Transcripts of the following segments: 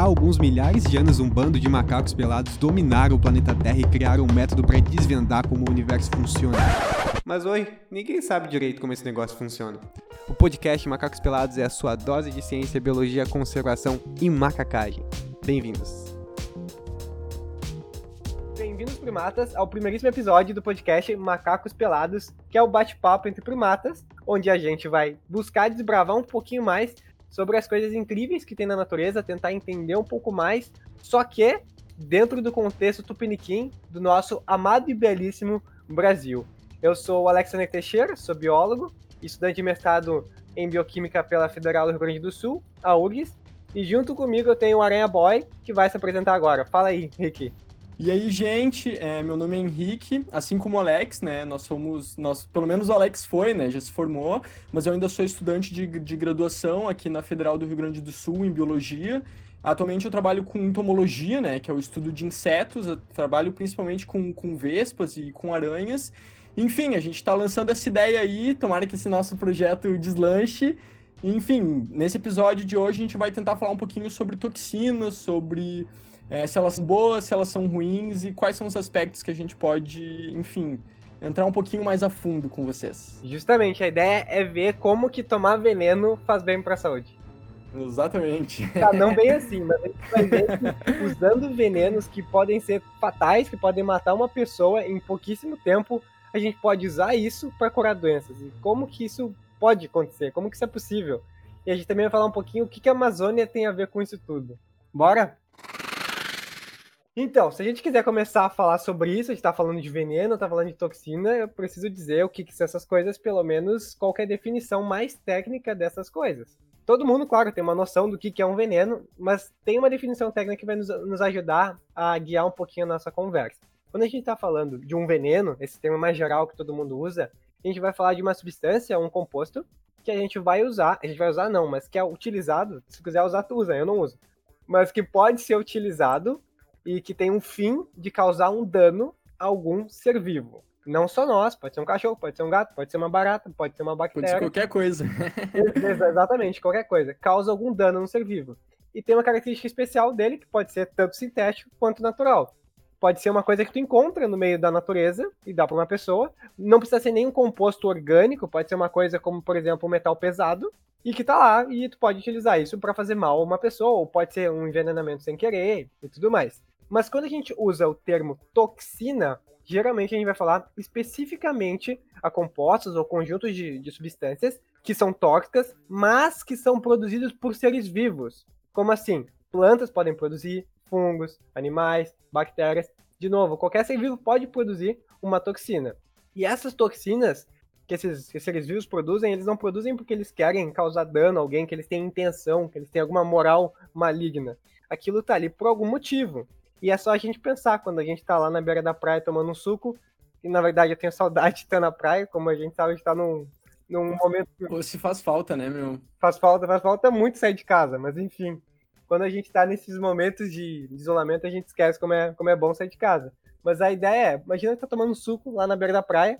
Há alguns milhares de anos, um bando de macacos pelados dominaram o planeta Terra e criaram um método para desvendar como o universo funciona. Mas oi, ninguém sabe direito como esse negócio funciona. O podcast Macacos Pelados é a sua dose de ciência, biologia, conservação e macacagem. Bem-vindos. Bem-vindos, primatas, ao primeiríssimo episódio do podcast Macacos Pelados, que é o bate-papo entre primatas, onde a gente vai buscar desbravar um pouquinho mais sobre as coisas incríveis que tem na natureza, tentar entender um pouco mais, só que dentro do contexto tupiniquim do nosso amado e belíssimo Brasil. Eu sou o Alexandre Teixeira, sou biólogo, estudante de mestrado em bioquímica pela Federal do Rio Grande do Sul, a URGS, e junto comigo eu tenho o Aranha Boy, que vai se apresentar agora. Fala aí, Rick. E aí, gente, é, meu nome é Henrique, assim como o Alex, né? Nós somos, nós, pelo menos o Alex foi, né? Já se formou, mas eu ainda sou estudante de, de graduação aqui na Federal do Rio Grande do Sul em biologia. Atualmente eu trabalho com entomologia, né? Que é o estudo de insetos. Eu trabalho principalmente com, com vespas e com aranhas. Enfim, a gente está lançando essa ideia aí. Tomara que esse nosso projeto deslanche. Enfim, nesse episódio de hoje a gente vai tentar falar um pouquinho sobre toxinas, sobre é, se elas são boas, se elas são ruins e quais são os aspectos que a gente pode, enfim, entrar um pouquinho mais a fundo com vocês. Justamente, a ideia é ver como que tomar veneno faz bem para a saúde. Exatamente. Tá, não bem assim, mas a gente vai ver que usando venenos que podem ser fatais, que podem matar uma pessoa em pouquíssimo tempo, a gente pode usar isso para curar doenças. E como que isso pode acontecer? Como que isso é possível? E a gente também vai falar um pouquinho o que, que a Amazônia tem a ver com isso tudo. Bora? Então, se a gente quiser começar a falar sobre isso, a gente tá falando de veneno, tá falando de toxina, eu preciso dizer o que, que são essas coisas, pelo menos qual é definição mais técnica dessas coisas. Todo mundo, claro, tem uma noção do que, que é um veneno, mas tem uma definição técnica que vai nos, nos ajudar a guiar um pouquinho a nossa conversa. Quando a gente está falando de um veneno, esse termo mais geral que todo mundo usa, a gente vai falar de uma substância, um composto, que a gente vai usar, a gente vai usar não, mas que é utilizado, se quiser usar, tu usa, eu não uso, mas que pode ser utilizado e que tem um fim de causar um dano a algum ser vivo. Não só nós, pode ser um cachorro, pode ser um gato, pode ser uma barata, pode ser uma bactéria. Pode ser qualquer coisa. Exatamente, qualquer coisa. Causa algum dano no ser vivo. E tem uma característica especial dele, que pode ser tanto sintético quanto natural. Pode ser uma coisa que tu encontra no meio da natureza e dá para uma pessoa. Não precisa ser nenhum composto orgânico, pode ser uma coisa como, por exemplo, um metal pesado, e que tá lá e tu pode utilizar isso para fazer mal a uma pessoa, ou pode ser um envenenamento sem querer e tudo mais. Mas quando a gente usa o termo toxina, geralmente a gente vai falar especificamente a compostos ou conjuntos de, de substâncias que são tóxicas, mas que são produzidos por seres vivos. Como assim? Plantas podem produzir, fungos, animais, bactérias. De novo, qualquer ser vivo pode produzir uma toxina. E essas toxinas que esses, que seres vivos produzem, eles não produzem porque eles querem causar dano a alguém, que eles têm intenção, que eles têm alguma moral maligna. Aquilo tá ali por algum motivo. E é só a gente pensar quando a gente tá lá na beira da praia tomando um suco, e na verdade eu tenho saudade de estar na praia, como a gente sabe, a gente tá num, num momento. Se faz falta, né, meu? Faz falta, faz falta muito sair de casa, mas enfim. Quando a gente tá nesses momentos de isolamento, a gente esquece como é, como é bom sair de casa. Mas a ideia é, imagina que tá tomando um suco lá na beira da praia,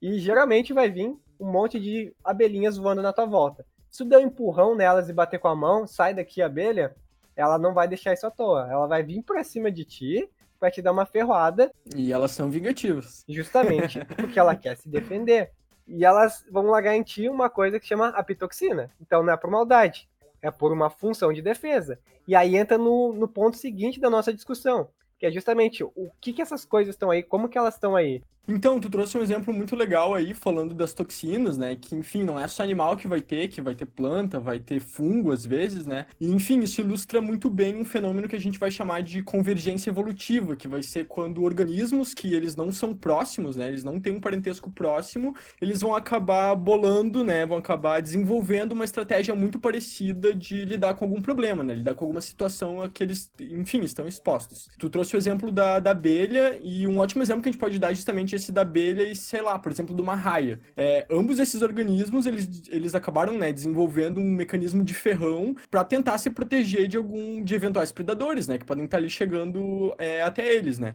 e geralmente vai vir um monte de abelhinhas voando na tua volta. Se tu der um empurrão nelas e bater com a mão, sai daqui abelha, ela não vai deixar isso à toa. Ela vai vir pra cima de ti, vai te dar uma ferroada. E elas são vingativas. Justamente porque ela quer se defender. E elas vão largar em ti uma coisa que chama apitoxina. Então não é por maldade, é por uma função de defesa. E aí entra no, no ponto seguinte da nossa discussão, que é justamente o que, que essas coisas estão aí, como que elas estão aí. Então, tu trouxe um exemplo muito legal aí, falando das toxinas, né? Que, enfim, não é só animal que vai ter, que vai ter planta, vai ter fungo às vezes, né? E, enfim, isso ilustra muito bem um fenômeno que a gente vai chamar de convergência evolutiva, que vai ser quando organismos que eles não são próximos, né? Eles não têm um parentesco próximo, eles vão acabar bolando, né? Vão acabar desenvolvendo uma estratégia muito parecida de lidar com algum problema, né? Lidar com alguma situação a que eles, enfim, estão expostos. Tu trouxe o exemplo da, da abelha e um ótimo exemplo que a gente pode dar é justamente esse da abelha e, sei lá, por exemplo, de uma raia. É, ambos esses organismos, eles, eles acabaram, né, desenvolvendo um mecanismo de ferrão para tentar se proteger de algum, de eventuais predadores, né, que podem estar ali chegando é, até eles, né.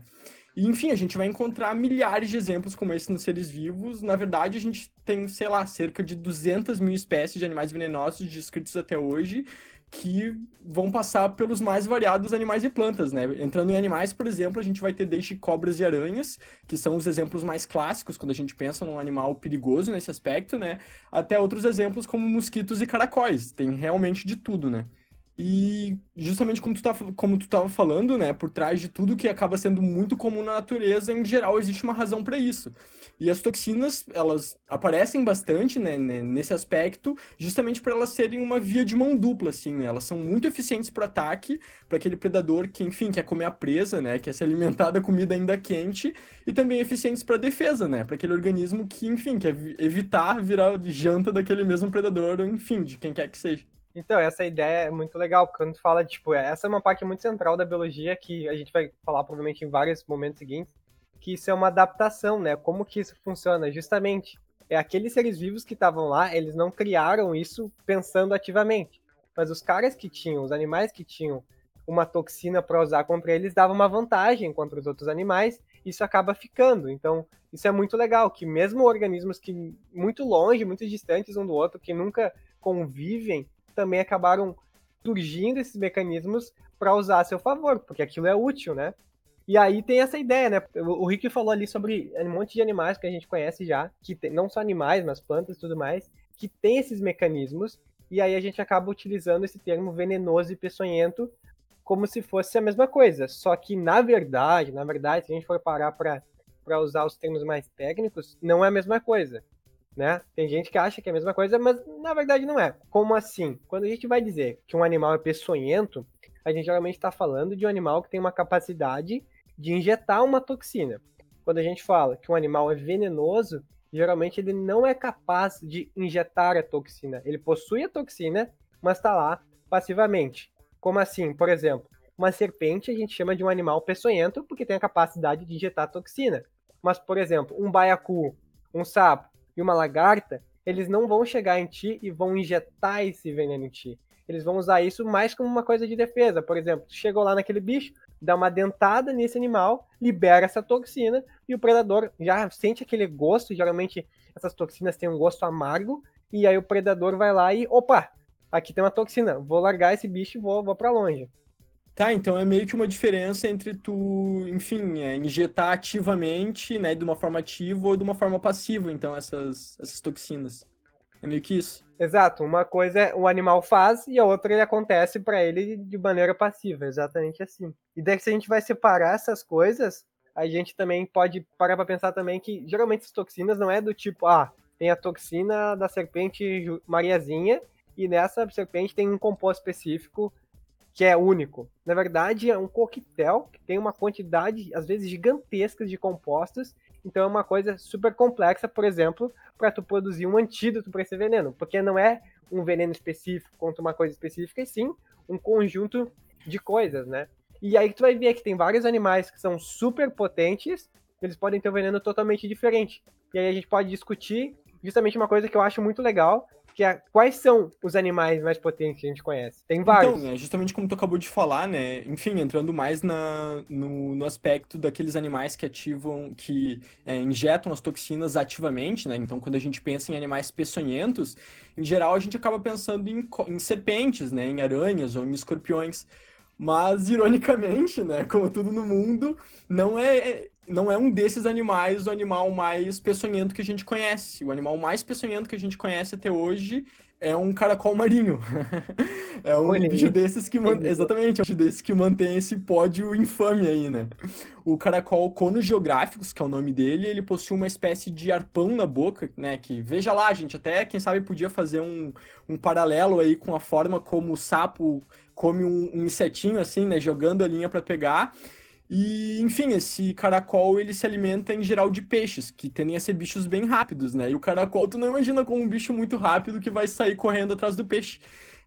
E, enfim, a gente vai encontrar milhares de exemplos como esse nos seres vivos. Na verdade, a gente tem, sei lá, cerca de 200 mil espécies de animais venenosos descritos até hoje, que vão passar pelos mais variados animais e plantas, né? Entrando em animais, por exemplo, a gente vai ter desde cobras e aranhas, que são os exemplos mais clássicos quando a gente pensa num animal perigoso nesse aspecto, né? Até outros exemplos como mosquitos e caracóis. Tem realmente de tudo, né? E justamente como tu, tá, como tu tava falando, né, por trás de tudo que acaba sendo muito comum na natureza, em geral existe uma razão para isso. E as toxinas, elas aparecem bastante, né, nesse aspecto, justamente para elas serem uma via de mão dupla, assim, né? Elas são muito eficientes para ataque, para aquele predador que, enfim, quer comer a presa, né, quer se alimentar da comida ainda quente, e também eficientes para defesa, né, para aquele organismo que, enfim, quer evitar virar janta daquele mesmo predador, enfim, de quem quer que seja. Então, essa ideia é muito legal, quando fala, tipo, essa é uma parte muito central da biologia que a gente vai falar provavelmente em vários momentos seguintes, que isso é uma adaptação, né? Como que isso funciona? Justamente, é aqueles seres vivos que estavam lá, eles não criaram isso pensando ativamente, mas os caras que tinham, os animais que tinham uma toxina para usar contra eles dava uma vantagem contra os outros animais, isso acaba ficando. Então, isso é muito legal, que mesmo organismos que muito longe, muito distantes um do outro, que nunca convivem, também acabaram surgindo esses mecanismos para usar a seu favor, porque aquilo é útil, né? E aí tem essa ideia, né? O Rick falou ali sobre um monte de animais que a gente conhece já, que tem, não só animais, mas plantas e tudo mais, que tem esses mecanismos, e aí a gente acaba utilizando esse termo venenoso e peçonhento como se fosse a mesma coisa. Só que, na verdade, na verdade, se a gente for parar para usar os termos mais técnicos, não é a mesma coisa né? Tem gente que acha que é a mesma coisa, mas na verdade não é. Como assim? Quando a gente vai dizer que um animal é peçonhento, a gente geralmente está falando de um animal que tem uma capacidade de injetar uma toxina. Quando a gente fala que um animal é venenoso, geralmente ele não é capaz de injetar a toxina. Ele possui a toxina, mas está lá passivamente. Como assim? Por exemplo, uma serpente a gente chama de um animal peçonhento porque tem a capacidade de injetar toxina. Mas, por exemplo, um baiacu, um sapo, e uma lagarta, eles não vão chegar em ti e vão injetar esse veneno em ti. Eles vão usar isso mais como uma coisa de defesa. Por exemplo, chegou lá naquele bicho, dá uma dentada nesse animal, libera essa toxina e o predador já sente aquele gosto. Geralmente essas toxinas têm um gosto amargo e aí o predador vai lá e opa, aqui tem uma toxina, vou largar esse bicho e vou, vou para longe. Tá, então é meio que uma diferença entre tu, enfim, é, injetar ativamente, né, de uma forma ativa ou de uma forma passiva, então, essas, essas toxinas. É meio que isso. Exato, uma coisa é o animal faz e a outra ele acontece para ele de maneira passiva, exatamente assim. E daí se a gente vai separar essas coisas, a gente também pode parar para pensar também que geralmente as toxinas não é do tipo, ah, tem a toxina da serpente Mariazinha e nessa serpente tem um composto específico que é único. Na verdade, é um coquetel que tem uma quantidade, às vezes, gigantesca de compostos. Então é uma coisa super complexa, por exemplo, para tu produzir um antídoto para esse veneno, porque não é um veneno específico contra uma coisa específica, e sim um conjunto de coisas, né? E aí tu vai ver que tem vários animais que são super potentes, eles podem ter um veneno totalmente diferente. E aí a gente pode discutir justamente uma coisa que eu acho muito legal, que é, quais são os animais mais potentes que a gente conhece? Tem vários. Então, é justamente como tu acabou de falar, né? Enfim, entrando mais na, no, no aspecto daqueles animais que ativam, que é, injetam as toxinas ativamente, né? Então, quando a gente pensa em animais peçonhentos, em geral a gente acaba pensando em, em serpentes, né? Em aranhas ou em escorpiões. Mas, ironicamente, né, como tudo no mundo, não é, não é um desses animais o animal mais peçonhento que a gente conhece. O animal mais peçonhento que a gente conhece até hoje é um caracol marinho. é um Olhei. bicho desses que man... exatamente, é um bicho desses que mantém esse pódio infame aí, né? O caracol conos geográficos, que é o nome dele, ele possui uma espécie de arpão na boca, né? Que veja lá, gente, até quem sabe podia fazer um, um paralelo aí com a forma como o sapo come um, um insetinho assim, né? Jogando a linha para pegar. E, enfim, esse caracol ele se alimenta em geral de peixes, que tendem a ser bichos bem rápidos, né? E o caracol tu não imagina como um bicho muito rápido que vai sair correndo atrás do peixe.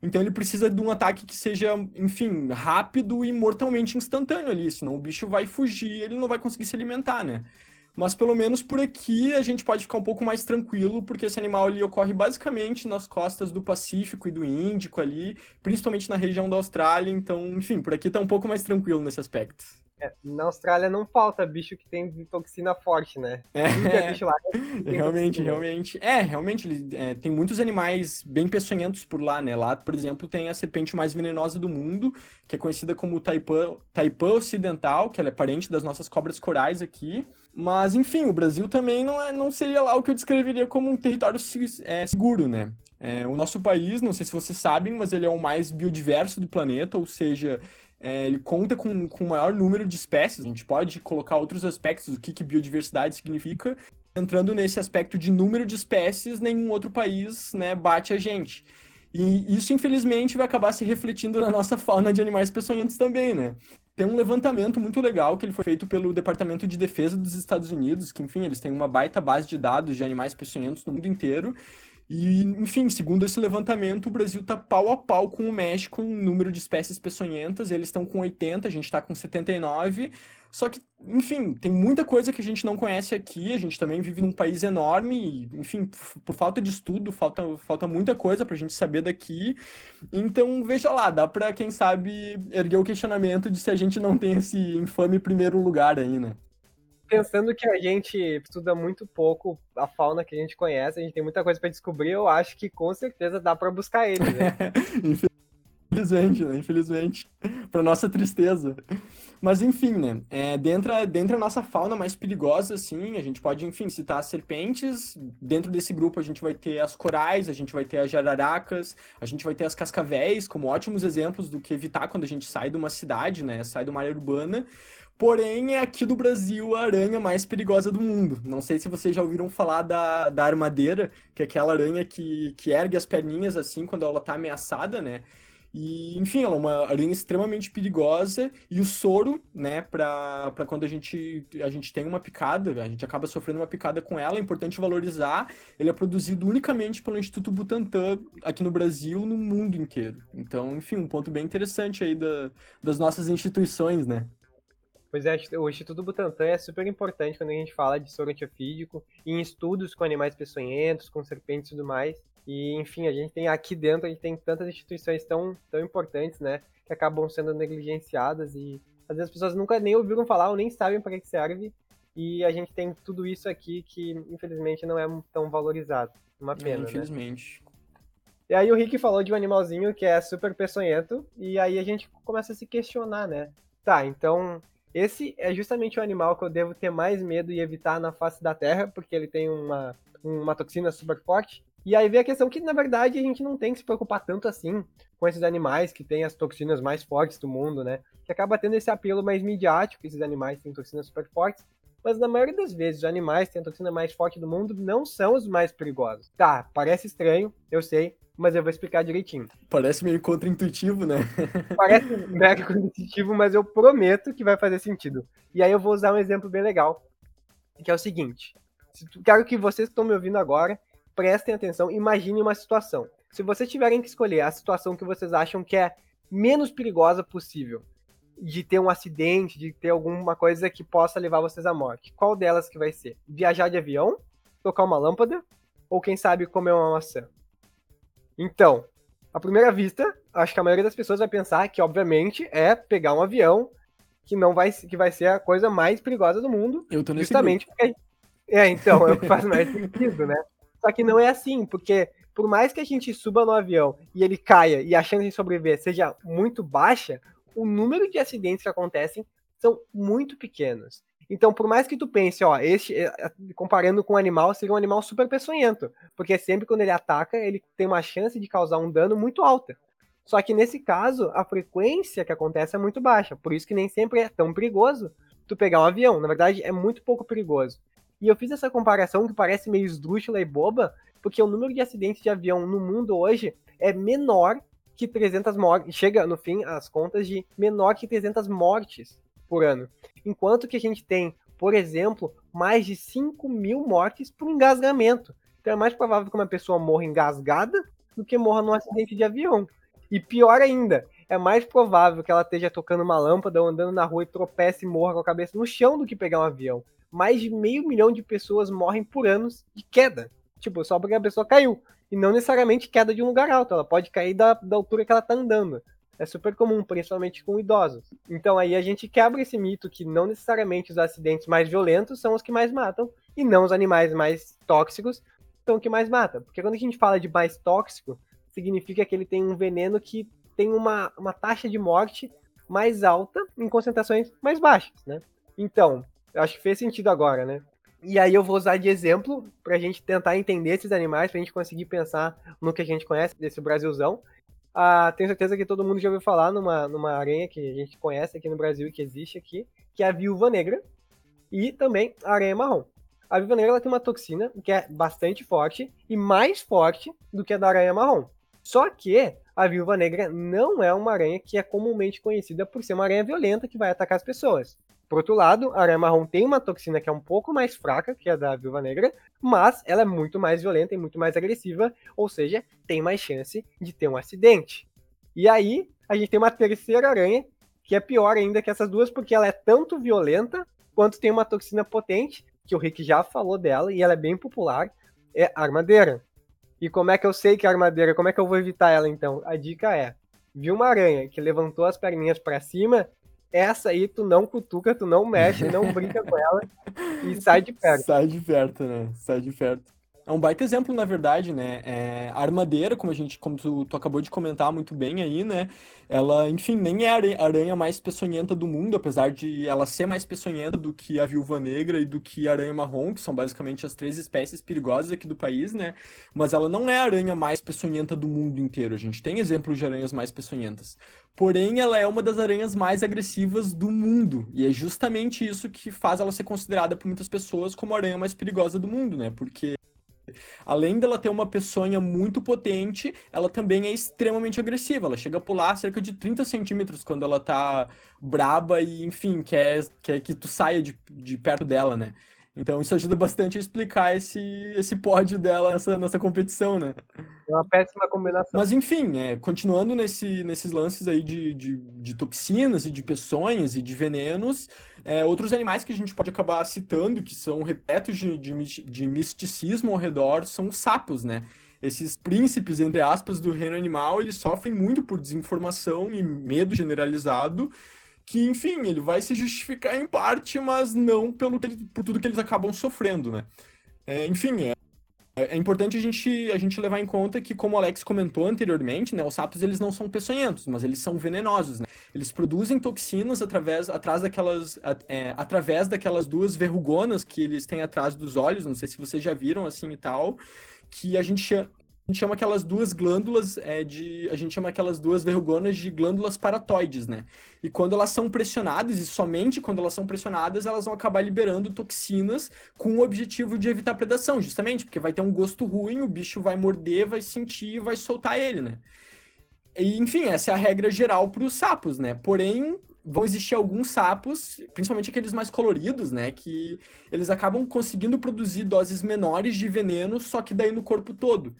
Então ele precisa de um ataque que seja, enfim, rápido e mortalmente instantâneo ali, senão o bicho vai fugir, ele não vai conseguir se alimentar, né? Mas pelo menos por aqui a gente pode ficar um pouco mais tranquilo, porque esse animal ali ocorre basicamente nas costas do Pacífico e do Índico ali, principalmente na região da Austrália. Então, enfim, por aqui tá um pouco mais tranquilo nesse aspecto. É, na Austrália não falta bicho que tem toxina forte, né? É, é bicho lá. realmente, realmente. É, realmente, é, tem muitos animais bem peçonhentos por lá, né? Lá, por exemplo, tem a serpente mais venenosa do mundo, que é conhecida como taipã, taipã ocidental, que ela é parente das nossas cobras corais aqui. Mas, enfim, o Brasil também não, é, não seria lá o que eu descreveria como um território é, seguro, né? É, o nosso país, não sei se vocês sabem, mas ele é o mais biodiverso do planeta, ou seja, é, ele conta com, com o maior número de espécies. A gente pode colocar outros aspectos do que, que biodiversidade significa. Entrando nesse aspecto de número de espécies, nenhum outro país né, bate a gente. E isso, infelizmente, vai acabar se refletindo na nossa fauna de animais peçonhentos também, né? Tem um levantamento muito legal que ele foi feito pelo Departamento de Defesa dos Estados Unidos, que, enfim, eles têm uma baita base de dados de animais peçonhentos no mundo inteiro, e, enfim, segundo esse levantamento, o Brasil está pau a pau com o México em número de espécies peçonhentas. Eles estão com 80, a gente está com 79. Só que, enfim, tem muita coisa que a gente não conhece aqui. A gente também vive num país enorme. E, enfim, por falta de estudo, falta, falta muita coisa para a gente saber daqui. Então, veja lá, dá para, quem sabe, erguer o questionamento de se a gente não tem esse infame primeiro lugar aí, né? Pensando que a gente estuda muito pouco a fauna que a gente conhece, a gente tem muita coisa para descobrir, eu acho que com certeza dá para buscar ele, né? Infelizmente, né? Infelizmente. para nossa tristeza. Mas enfim, né? É, dentro, dentro da nossa fauna mais perigosa, assim, a gente pode, enfim, citar as serpentes. Dentro desse grupo a gente vai ter as corais, a gente vai ter as jararacas, a gente vai ter as cascavéis, como ótimos exemplos do que evitar quando a gente sai de uma cidade, né? Sai de uma área urbana. Porém, é aqui do Brasil a aranha mais perigosa do mundo. Não sei se vocês já ouviram falar da, da armadeira, que é aquela aranha que, que ergue as perninhas assim quando ela tá ameaçada, né? E, enfim, ela é uma aranha extremamente perigosa. E o soro, né, para quando a gente, a gente tem uma picada, a gente acaba sofrendo uma picada com ela, é importante valorizar. Ele é produzido unicamente pelo Instituto Butantan aqui no Brasil, no mundo inteiro. Então, enfim, um ponto bem interessante aí da, das nossas instituições, né? Pois é, o Instituto Butantan é super importante quando a gente fala de soro antiofídico, em estudos com animais peçonhentos, com serpentes e tudo mais. E, enfim, a gente tem aqui dentro, a gente tem tantas instituições tão, tão importantes, né, que acabam sendo negligenciadas e às vezes as pessoas nunca nem ouviram falar ou nem sabem para que serve. E a gente tem tudo isso aqui que, infelizmente, não é tão valorizado. Uma pena, é, infelizmente. Né? E aí o Rick falou de um animalzinho que é super peçonhento, e aí a gente começa a se questionar, né? Tá, então esse é justamente o animal que eu devo ter mais medo e evitar na face da Terra, porque ele tem uma, uma toxina super forte. E aí vem a questão que, na verdade, a gente não tem que se preocupar tanto assim com esses animais que têm as toxinas mais fortes do mundo, né? Que acaba tendo esse apelo mais midiático, esses animais têm toxinas super fortes. Mas na maioria das vezes, os animais que têm a toxina mais forte do mundo não são os mais perigosos. Tá, parece estranho, eu sei, mas eu vou explicar direitinho. Parece meio contra-intuitivo, né? Parece mega contra-intuitivo, mas eu prometo que vai fazer sentido. E aí eu vou usar um exemplo bem legal, que é o seguinte. Quero que vocês que estão me ouvindo agora prestem atenção, imaginem uma situação. Se vocês tiverem que escolher a situação que vocês acham que é menos perigosa possível, de ter um acidente, de ter alguma coisa que possa levar vocês à morte, qual delas que vai ser? Viajar de avião, tocar uma lâmpada, ou quem sabe comer uma maçã? Então, à primeira vista, acho que a maioria das pessoas vai pensar que, obviamente, é pegar um avião que não vai, que vai ser a coisa mais perigosa do mundo. Eu tô nesse justamente grupo. porque. É, então, é o que faz mais sentido, né? Só que não é assim, porque por mais que a gente suba no avião e ele caia e a chance de sobreviver seja muito baixa, o número de acidentes que acontecem são muito pequenos. Então, por mais que tu pense, ó, este, é, comparando com um animal, seria um animal super peçonhento, porque sempre quando ele ataca, ele tem uma chance de causar um dano muito alta. Só que nesse caso, a frequência que acontece é muito baixa, por isso que nem sempre é tão perigoso tu pegar um avião. Na verdade, é muito pouco perigoso. E eu fiz essa comparação que parece meio esdrúxula e boba, porque o número de acidentes de avião no mundo hoje é menor que 300 mortes. Chega, no fim, as contas de menor que 300 mortes por ano. Enquanto que a gente tem, por exemplo, mais de 5 mil mortes por engasgamento. Então é mais provável que uma pessoa morra engasgada do que morra num acidente de avião. E pior ainda, é mais provável que ela esteja tocando uma lâmpada ou andando na rua e tropece e morra com a cabeça no chão do que pegar um avião. Mais de meio milhão de pessoas morrem por ano de queda. Tipo, só porque a pessoa caiu. E não necessariamente queda de um lugar alto, ela pode cair da, da altura que ela está andando. É super comum, principalmente com idosos. Então aí a gente quebra esse mito que não necessariamente os acidentes mais violentos são os que mais matam, e não os animais mais tóxicos são os que mais matam. Porque quando a gente fala de mais tóxico, significa que ele tem um veneno que tem uma, uma taxa de morte mais alta em concentrações mais baixas, né? Então, eu acho que fez sentido agora, né? E aí eu vou usar de exemplo para a gente tentar entender esses animais, para a gente conseguir pensar no que a gente conhece desse Brasilzão. Ah, tenho certeza que todo mundo já ouviu falar numa, numa aranha que a gente conhece aqui no Brasil e que existe aqui, que é a viúva negra e também a aranha marrom. A viúva negra ela tem uma toxina que é bastante forte e mais forte do que a da aranha marrom. Só que a viúva negra não é uma aranha que é comumente conhecida por ser uma aranha violenta que vai atacar as pessoas. Por outro lado, a aranha marrom tem uma toxina que é um pouco mais fraca que a da viúva negra, mas ela é muito mais violenta e muito mais agressiva, ou seja, tem mais chance de ter um acidente. E aí, a gente tem uma terceira aranha, que é pior ainda que essas duas, porque ela é tanto violenta quanto tem uma toxina potente, que o Rick já falou dela, e ela é bem popular, é a armadeira. E como é que eu sei que é armadeira? Como é que eu vou evitar ela então? A dica é: viu uma aranha que levantou as perninhas para cima, essa aí tu não cutuca, tu não mexe, não brinca com ela e sai de perto. Sai de perto, né? Sai de perto. É um baita exemplo, na verdade, né? É, a armadeira, como a gente, como tu, tu, acabou de comentar muito bem aí, né? Ela, enfim, nem é a aranha mais peçonhenta do mundo, apesar de ela ser mais peçonhenta do que a viúva negra e do que a aranha marrom, que são basicamente as três espécies perigosas aqui do país, né? Mas ela não é a aranha mais peçonhenta do mundo inteiro. A gente tem exemplos de aranhas mais peçonhentas. Porém, ela é uma das aranhas mais agressivas do mundo. E é justamente isso que faz ela ser considerada por muitas pessoas como a aranha mais perigosa do mundo, né? Porque Além dela ter uma peçonha muito potente, ela também é extremamente agressiva. Ela chega a pular cerca de 30 centímetros quando ela tá braba e, enfim, quer, quer que tu saia de, de perto dela, né? Então isso ajuda bastante a explicar esse, esse pódio dela nessa, nessa competição, né? É uma péssima combinação. Mas enfim, é, continuando nesse, nesses lances aí de, de, de toxinas e de peçonhas e de venenos, é, outros animais que a gente pode acabar citando, que são repletos de, de, de misticismo ao redor, são os sapos, né? Esses príncipes, entre aspas, do reino animal, eles sofrem muito por desinformação e medo generalizado, que, enfim, ele vai se justificar em parte, mas não pelo por tudo que eles acabam sofrendo, né? É, enfim, é, é importante a gente, a gente levar em conta que, como o Alex comentou anteriormente, né, os sapos eles não são peçonhentos, mas eles são venenosos, né? Eles produzem toxinas através, atrás daquelas, é, através daquelas duas verrugonas que eles têm atrás dos olhos, não sei se vocês já viram assim e tal, que a gente a gente chama aquelas duas glândulas é, de. A gente chama aquelas duas verrugonas de glândulas paratoides, né? E quando elas são pressionadas, e somente quando elas são pressionadas, elas vão acabar liberando toxinas com o objetivo de evitar predação, justamente, porque vai ter um gosto ruim, o bicho vai morder, vai sentir vai soltar ele, né? E, enfim, essa é a regra geral para os sapos, né? Porém, vão existir alguns sapos, principalmente aqueles mais coloridos, né? Que eles acabam conseguindo produzir doses menores de veneno, só que daí no corpo todo.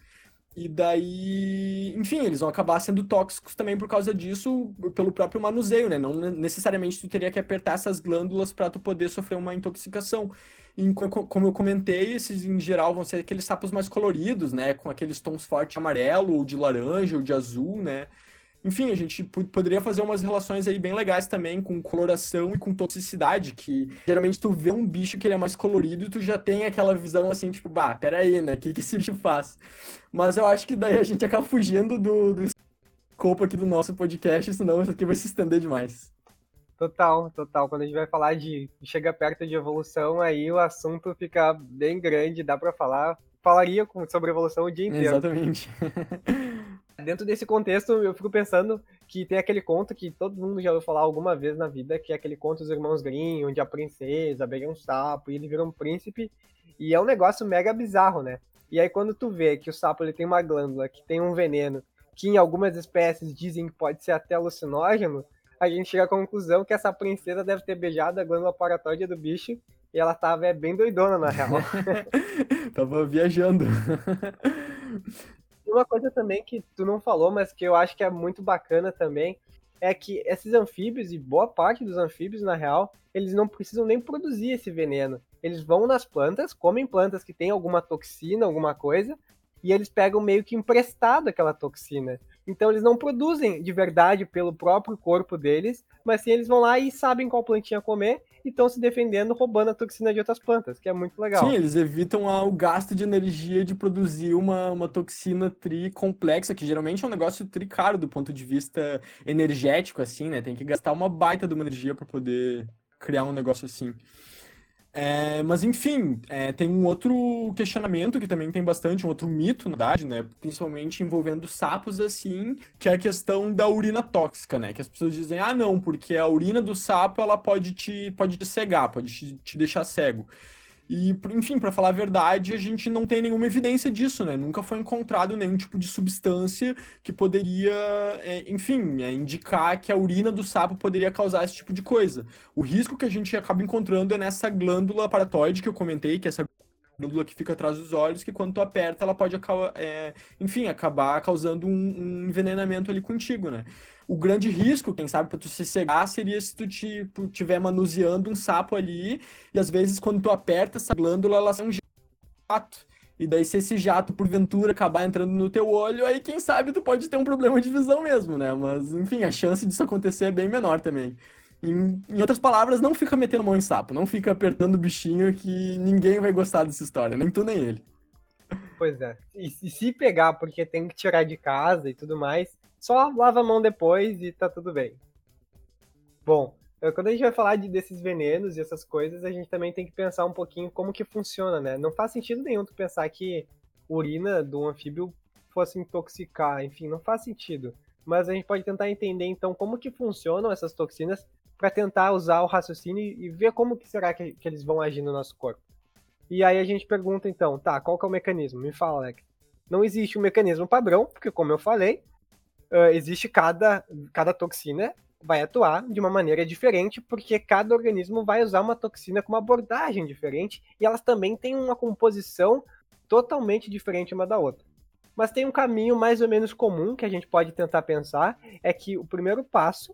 E daí, enfim, eles vão acabar sendo tóxicos também por causa disso, pelo próprio manuseio, né? Não necessariamente tu teria que apertar essas glândulas para tu poder sofrer uma intoxicação. E, como eu comentei, esses em geral vão ser aqueles sapos mais coloridos, né? Com aqueles tons fortes amarelo, ou de laranja, ou de azul, né? Enfim, a gente poderia fazer umas relações aí bem legais também com coloração e com toxicidade, que geralmente tu vê um bicho que ele é mais colorido e tu já tem aquela visão assim, tipo, bah, peraí, né? O que, que esse bicho faz? Mas eu acho que daí a gente acaba fugindo do, do escopo aqui do nosso podcast, senão isso aqui vai se estender demais. Total, total. Quando a gente vai falar de chega perto de evolução, aí o assunto fica bem grande, dá para falar. Falaria sobre evolução o dia inteiro. Exatamente. Dentro desse contexto, eu fico pensando que tem aquele conto que todo mundo já ouviu falar alguma vez na vida, que é aquele conto dos irmãos Grimm, onde a princesa pega um sapo e ele vira um príncipe, e é um negócio mega bizarro, né? E aí quando tu vê que o sapo ele tem uma glândula que tem um veneno, que em algumas espécies dizem que pode ser até alucinógeno, a gente chega à conclusão que essa princesa deve ter beijado a glândula paratóide do bicho e ela tava é, bem doidona, na real. tava viajando. uma coisa também que tu não falou, mas que eu acho que é muito bacana também, é que esses anfíbios, e boa parte dos anfíbios, na real, eles não precisam nem produzir esse veneno. Eles vão nas plantas, comem plantas que têm alguma toxina, alguma coisa, e eles pegam meio que emprestado aquela toxina. Então eles não produzem de verdade pelo próprio corpo deles, mas sim eles vão lá e sabem qual plantinha comer e estão se defendendo roubando a toxina de outras plantas, que é muito legal. Sim, eles evitam o gasto de energia de produzir uma, uma toxina tri complexa, que geralmente é um negócio tri caro do ponto de vista energético, assim, né? Tem que gastar uma baita de uma energia para poder criar um negócio assim. É, mas enfim, é, tem um outro questionamento que também tem bastante, um outro mito, na verdade, né? Principalmente envolvendo sapos, assim, que é a questão da urina tóxica, né? Que as pessoas dizem, ah, não, porque a urina do sapo ela pode te, pode te cegar, pode te, te deixar cego. E, enfim, para falar a verdade, a gente não tem nenhuma evidência disso, né? Nunca foi encontrado nenhum tipo de substância que poderia, é, enfim, é, indicar que a urina do sapo poderia causar esse tipo de coisa. O risco que a gente acaba encontrando é nessa glândula paratóide que eu comentei, que é essa glândula que fica atrás dos olhos, que quando tu aperta, ela pode, é, enfim, acabar causando um, um envenenamento ali contigo, né? O grande risco, quem sabe, para tu se cegar seria se tu tipo, tiver manuseando um sapo ali e às vezes quando tu aperta essa glândula, ela sai um jato. E daí, se esse jato, porventura, acabar entrando no teu olho, aí quem sabe tu pode ter um problema de visão mesmo, né? Mas, enfim, a chance disso acontecer é bem menor também. Em, em, outras palavras, não fica metendo mão em sapo, não fica apertando o bichinho que ninguém vai gostar dessa história, nem tu nem ele. Pois é. E se pegar porque tem que tirar de casa e tudo mais, só lava a mão depois e tá tudo bem. Bom, quando a gente vai falar de, desses venenos e essas coisas, a gente também tem que pensar um pouquinho como que funciona, né? Não faz sentido nenhum tu pensar que urina do anfíbio fosse intoxicar, enfim, não faz sentido. Mas a gente pode tentar entender então como que funcionam essas toxinas para tentar usar o raciocínio e ver como que será que, que, eles vão agir no nosso corpo. E aí a gente pergunta então, tá, qual que é o mecanismo? Me fala, Alex. Não existe um mecanismo padrão, porque como eu falei, uh, existe cada, cada toxina vai atuar de uma maneira diferente, porque cada organismo vai usar uma toxina com uma abordagem diferente e elas também têm uma composição totalmente diferente uma da outra. Mas tem um caminho mais ou menos comum que a gente pode tentar pensar, é que o primeiro passo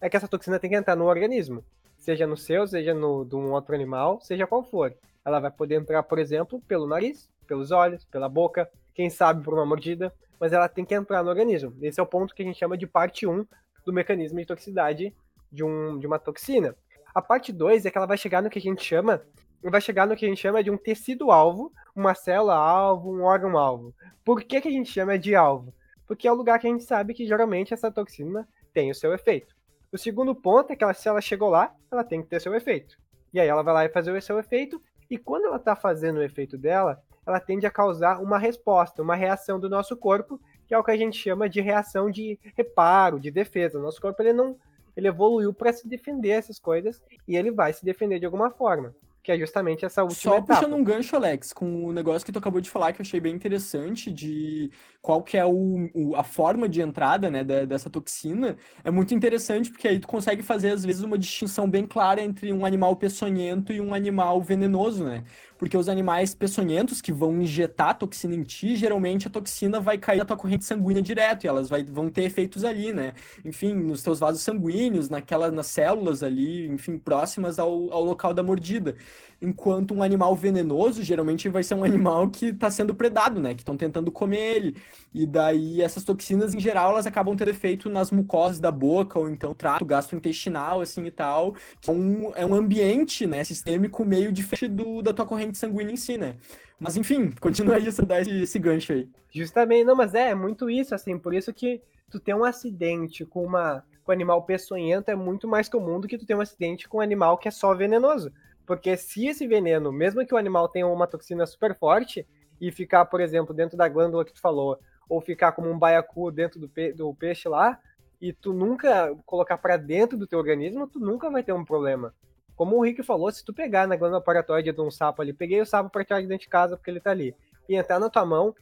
é que essa toxina tem que entrar no organismo, seja no seu, seja no de um outro animal, seja qual for. Ela vai poder entrar, por exemplo, pelo nariz, pelos olhos, pela boca, quem sabe por uma mordida, mas ela tem que entrar no organismo. Esse é o ponto que a gente chama de parte 1 do mecanismo de toxicidade de, um, de uma toxina. A parte 2 é que ela vai chegar no que a gente chama vai chegar no que a gente chama de um tecido-alvo, uma célula-alvo, um órgão-alvo. Por que, que a gente chama de alvo? Porque é o lugar que a gente sabe que geralmente essa toxina tem o seu efeito. O segundo ponto é que ela, se ela chegou lá, ela tem que ter seu efeito. E aí ela vai lá e fazer o seu efeito, e quando ela está fazendo o efeito dela, ela tende a causar uma resposta, uma reação do nosso corpo, que é o que a gente chama de reação de reparo, de defesa. O nosso corpo ele não ele evoluiu para se defender essas coisas e ele vai se defender de alguma forma que é justamente essa última Só etapa. puxando um gancho, Alex, com o negócio que tu acabou de falar, que eu achei bem interessante, de qual que é o, o a forma de entrada, né, da, dessa toxina, é muito interessante, porque aí tu consegue fazer, às vezes, uma distinção bem clara entre um animal peçonhento e um animal venenoso, né? Porque os animais peçonhentos que vão injetar toxina em ti, geralmente a toxina vai cair na tua corrente sanguínea direto, e elas vai, vão ter efeitos ali, né? Enfim, nos teus vasos sanguíneos, naquela, nas células ali, enfim, próximas ao, ao local da mordida. Enquanto um animal venenoso, geralmente vai ser um animal que está sendo predado, né? Que estão tentando comer ele. E daí essas toxinas, em geral, elas acabam tendo efeito nas mucosas da boca, ou então trato gastrointestinal, assim e tal. Que é um, é um ambiente, né, sistêmico meio diferente do, da tua corrente sanguínea em si, né? Mas enfim, continua aí a dar esse, esse gancho aí. Justamente, não, mas é, é muito isso, assim, por isso que tu ter um acidente com uma com um animal peçonhento é muito mais comum do que tu ter um acidente com um animal que é só venenoso. Porque se esse veneno, mesmo que o animal tenha uma toxina super forte, e ficar, por exemplo, dentro da glândula que tu falou, ou ficar como um baiacu dentro do, pe do peixe lá, e tu nunca colocar para dentro do teu organismo, tu nunca vai ter um problema. Como o Rick falou, se tu pegar na glândula paratóide de um sapo ali, peguei o sapo para tirar de dentro de casa porque ele tá ali, e entrar na tua mão,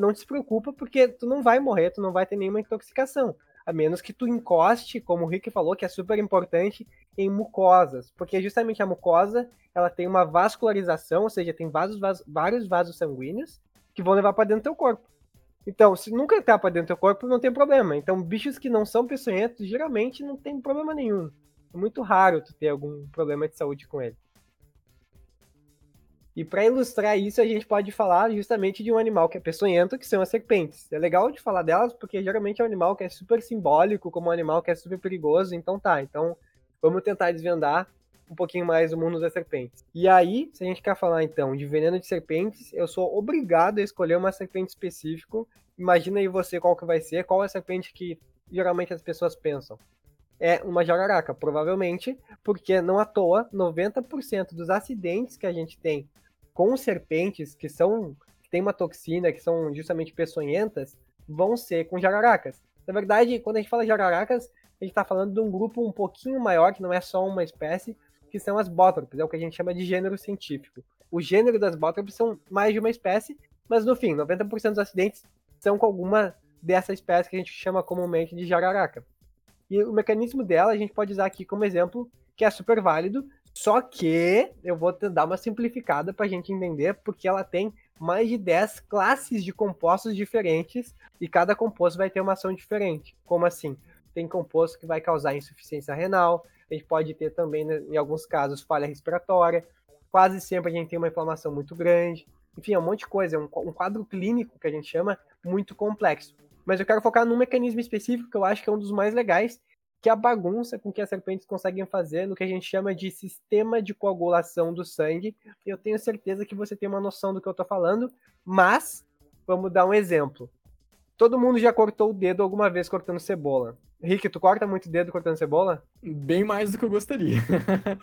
não te preocupa porque tu não vai morrer, tu não vai ter nenhuma intoxicação. A menos que tu encoste, como o Rick falou, que é super importante, em mucosas. Porque justamente a mucosa, ela tem uma vascularização, ou seja, tem vasos, vários vasos sanguíneos que vão levar para dentro do teu corpo. Então, se nunca entrar para dentro do corpo, não tem problema. Então, bichos que não são peçonhentos, geralmente não tem problema nenhum. É muito raro tu ter algum problema de saúde com ele. E para ilustrar isso, a gente pode falar justamente de um animal que é peçonhento, que são as serpentes. É legal de falar delas porque geralmente é um animal que é super simbólico, como um animal que é super perigoso, então tá. Então, vamos tentar desvendar um pouquinho mais o mundo das serpentes. E aí, se a gente quer falar então de veneno de serpentes, eu sou obrigado a escolher uma serpente específica. Imagina aí você qual que vai ser, qual é a serpente que geralmente as pessoas pensam. É uma jararaca, provavelmente, porque não à toa, 90% dos acidentes que a gente tem com serpentes que são que tem uma toxina, que são justamente peçonhentas, vão ser com jararacas. Na verdade, quando a gente fala jararacas, a gente está falando de um grupo um pouquinho maior, que não é só uma espécie, que são as bótrops, é o que a gente chama de gênero científico. O gênero das bótrops são mais de uma espécie, mas no fim, 90% dos acidentes são com alguma dessa espécie que a gente chama comumente de jararaca. E o mecanismo dela a gente pode usar aqui como exemplo, que é super válido, só que eu vou dar uma simplificada para a gente entender, porque ela tem mais de 10 classes de compostos diferentes e cada composto vai ter uma ação diferente. Como assim? Tem composto que vai causar insuficiência renal, a gente pode ter também, né, em alguns casos, falha respiratória. Quase sempre a gente tem uma inflamação muito grande. Enfim, é um monte de coisa, é um, um quadro clínico que a gente chama muito complexo. Mas eu quero focar num mecanismo específico que eu acho que é um dos mais legais, que é a bagunça com que as serpentes conseguem fazer no que a gente chama de sistema de coagulação do sangue. Eu tenho certeza que você tem uma noção do que eu estou falando, mas vamos dar um exemplo. Todo mundo já cortou o dedo alguma vez cortando cebola. Rick, tu corta muito dedo cortando cebola? Bem mais do que eu gostaria.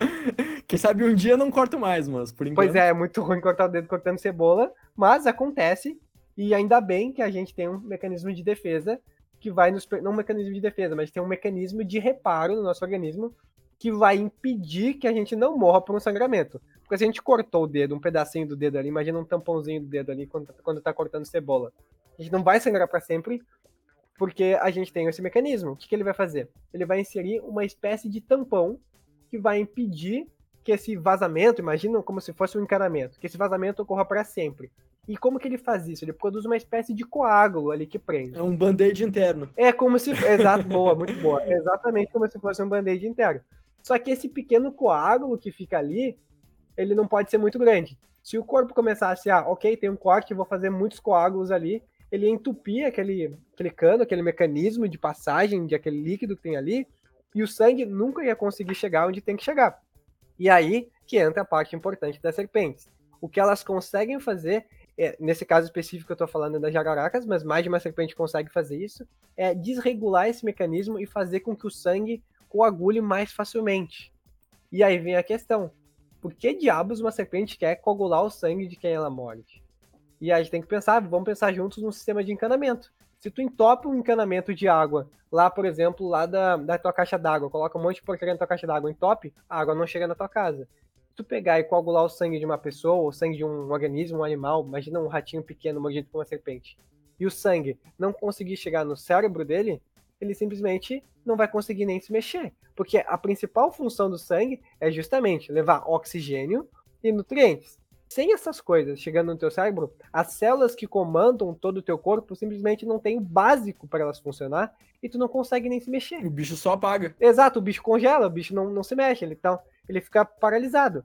Quem sabe um dia eu não corto mais, mas por enquanto. Pois é, é muito ruim cortar o dedo cortando cebola, mas acontece. E ainda bem que a gente tem um mecanismo de defesa que vai nos. Não um mecanismo de defesa, mas tem um mecanismo de reparo no nosso organismo que vai impedir que a gente não morra por um sangramento. Porque se a gente cortou o dedo, um pedacinho do dedo ali, imagina um tampãozinho do dedo ali quando, quando tá cortando cebola. A gente não vai sangrar para sempre, porque a gente tem esse mecanismo. O que, que ele vai fazer? Ele vai inserir uma espécie de tampão que vai impedir que esse vazamento, imagina como se fosse um encanamento, que esse vazamento ocorra para sempre. E como que ele faz isso? Ele produz uma espécie de coágulo ali que prende. É um band-aid interno. É como se. Exato, boa, muito boa. É exatamente como se fosse um band-aid interno. Só que esse pequeno coágulo que fica ali, ele não pode ser muito grande. Se o corpo começasse a, ok, tem um corte, vou fazer muitos coágulos ali, ele entupia aquele, aquele cano, aquele mecanismo de passagem de aquele líquido que tem ali, e o sangue nunca ia conseguir chegar onde tem que chegar. E aí que entra a parte importante das serpentes. O que elas conseguem fazer, é, nesse caso específico eu estou falando das jararacas, mas mais de uma serpente consegue fazer isso, é desregular esse mecanismo e fazer com que o sangue coagule mais facilmente. E aí vem a questão: por que diabos uma serpente quer coagular o sangue de quem ela morde? E a gente tem que pensar, vamos pensar juntos num sistema de encanamento. Se tu entope um encanamento de água, lá, por exemplo, lá da, da tua caixa d'água, coloca um monte de porcaria na tua caixa d'água, entope, a água não chega na tua casa. Se tu pegar e coagular o sangue de uma pessoa, ou o sangue de um organismo, um animal, imagina um ratinho pequeno mordido por uma serpente, e o sangue não conseguir chegar no cérebro dele, ele simplesmente não vai conseguir nem se mexer. Porque a principal função do sangue é justamente levar oxigênio e nutrientes sem essas coisas chegando no teu cérebro, as células que comandam todo o teu corpo simplesmente não têm o básico para elas funcionar e tu não consegue nem se mexer. O bicho só apaga. Exato, o bicho congela, o bicho não, não se mexe, ele, então, ele fica paralisado.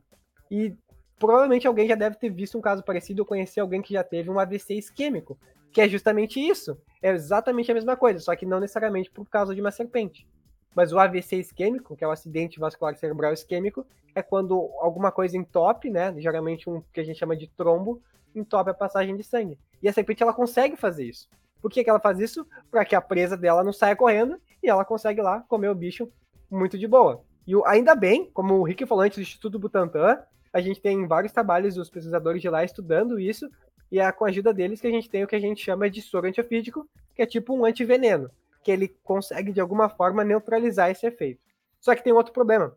E provavelmente alguém já deve ter visto um caso parecido ou conhecer alguém que já teve um AVC isquêmico, que é justamente isso. É exatamente a mesma coisa, só que não necessariamente por causa de uma serpente. Mas o AVC isquêmico, que é o acidente vascular cerebral isquêmico, é quando alguma coisa entope, né? Geralmente um que a gente chama de trombo, entope a passagem de sangue. E a serpente ela consegue fazer isso. Por que, que ela faz isso? Para que a presa dela não saia correndo e ela consegue lá comer o bicho muito de boa. E ainda bem, como o Rick falou antes do Instituto Butantan, a gente tem vários trabalhos dos pesquisadores de lá estudando isso, e é com a ajuda deles que a gente tem o que a gente chama de soro antiofídico, que é tipo um antiveneno que ele consegue de alguma forma neutralizar esse efeito. Só que tem outro problema.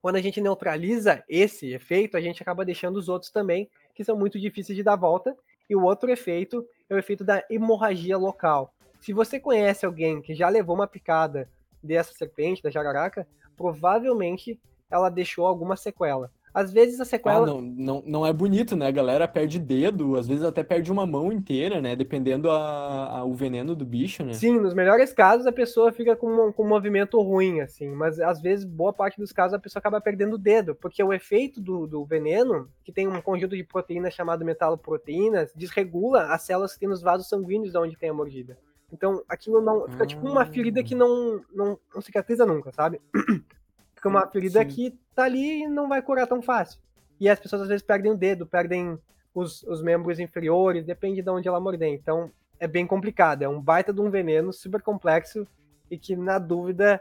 Quando a gente neutraliza esse efeito, a gente acaba deixando os outros também, que são muito difíceis de dar volta. E o outro efeito é o efeito da hemorragia local. Se você conhece alguém que já levou uma picada dessa serpente, da jararaca, provavelmente ela deixou alguma sequela. Às vezes a sequela. Ah, não, não, não é bonito, né? A galera perde dedo, às vezes até perde uma mão inteira, né? Dependendo a, a o veneno do bicho, né? Sim, nos melhores casos a pessoa fica com, um, com um movimento ruim, assim. Mas às vezes, boa parte dos casos, a pessoa acaba perdendo o dedo. Porque o efeito do, do veneno, que tem um conjunto de proteínas chamado metaloproteínas, desregula as células que tem nos vasos sanguíneos de onde tem a mordida. Então, aquilo não. Fica tipo uma ferida que não, não, não cicatriza nunca, sabe? Fica uma ferida Sim. que tá ali e não vai curar tão fácil. E as pessoas às vezes perdem o dedo, perdem os, os membros inferiores, depende de onde ela morder. Então, é bem complicado. É um baita de um veneno super complexo e que, na dúvida,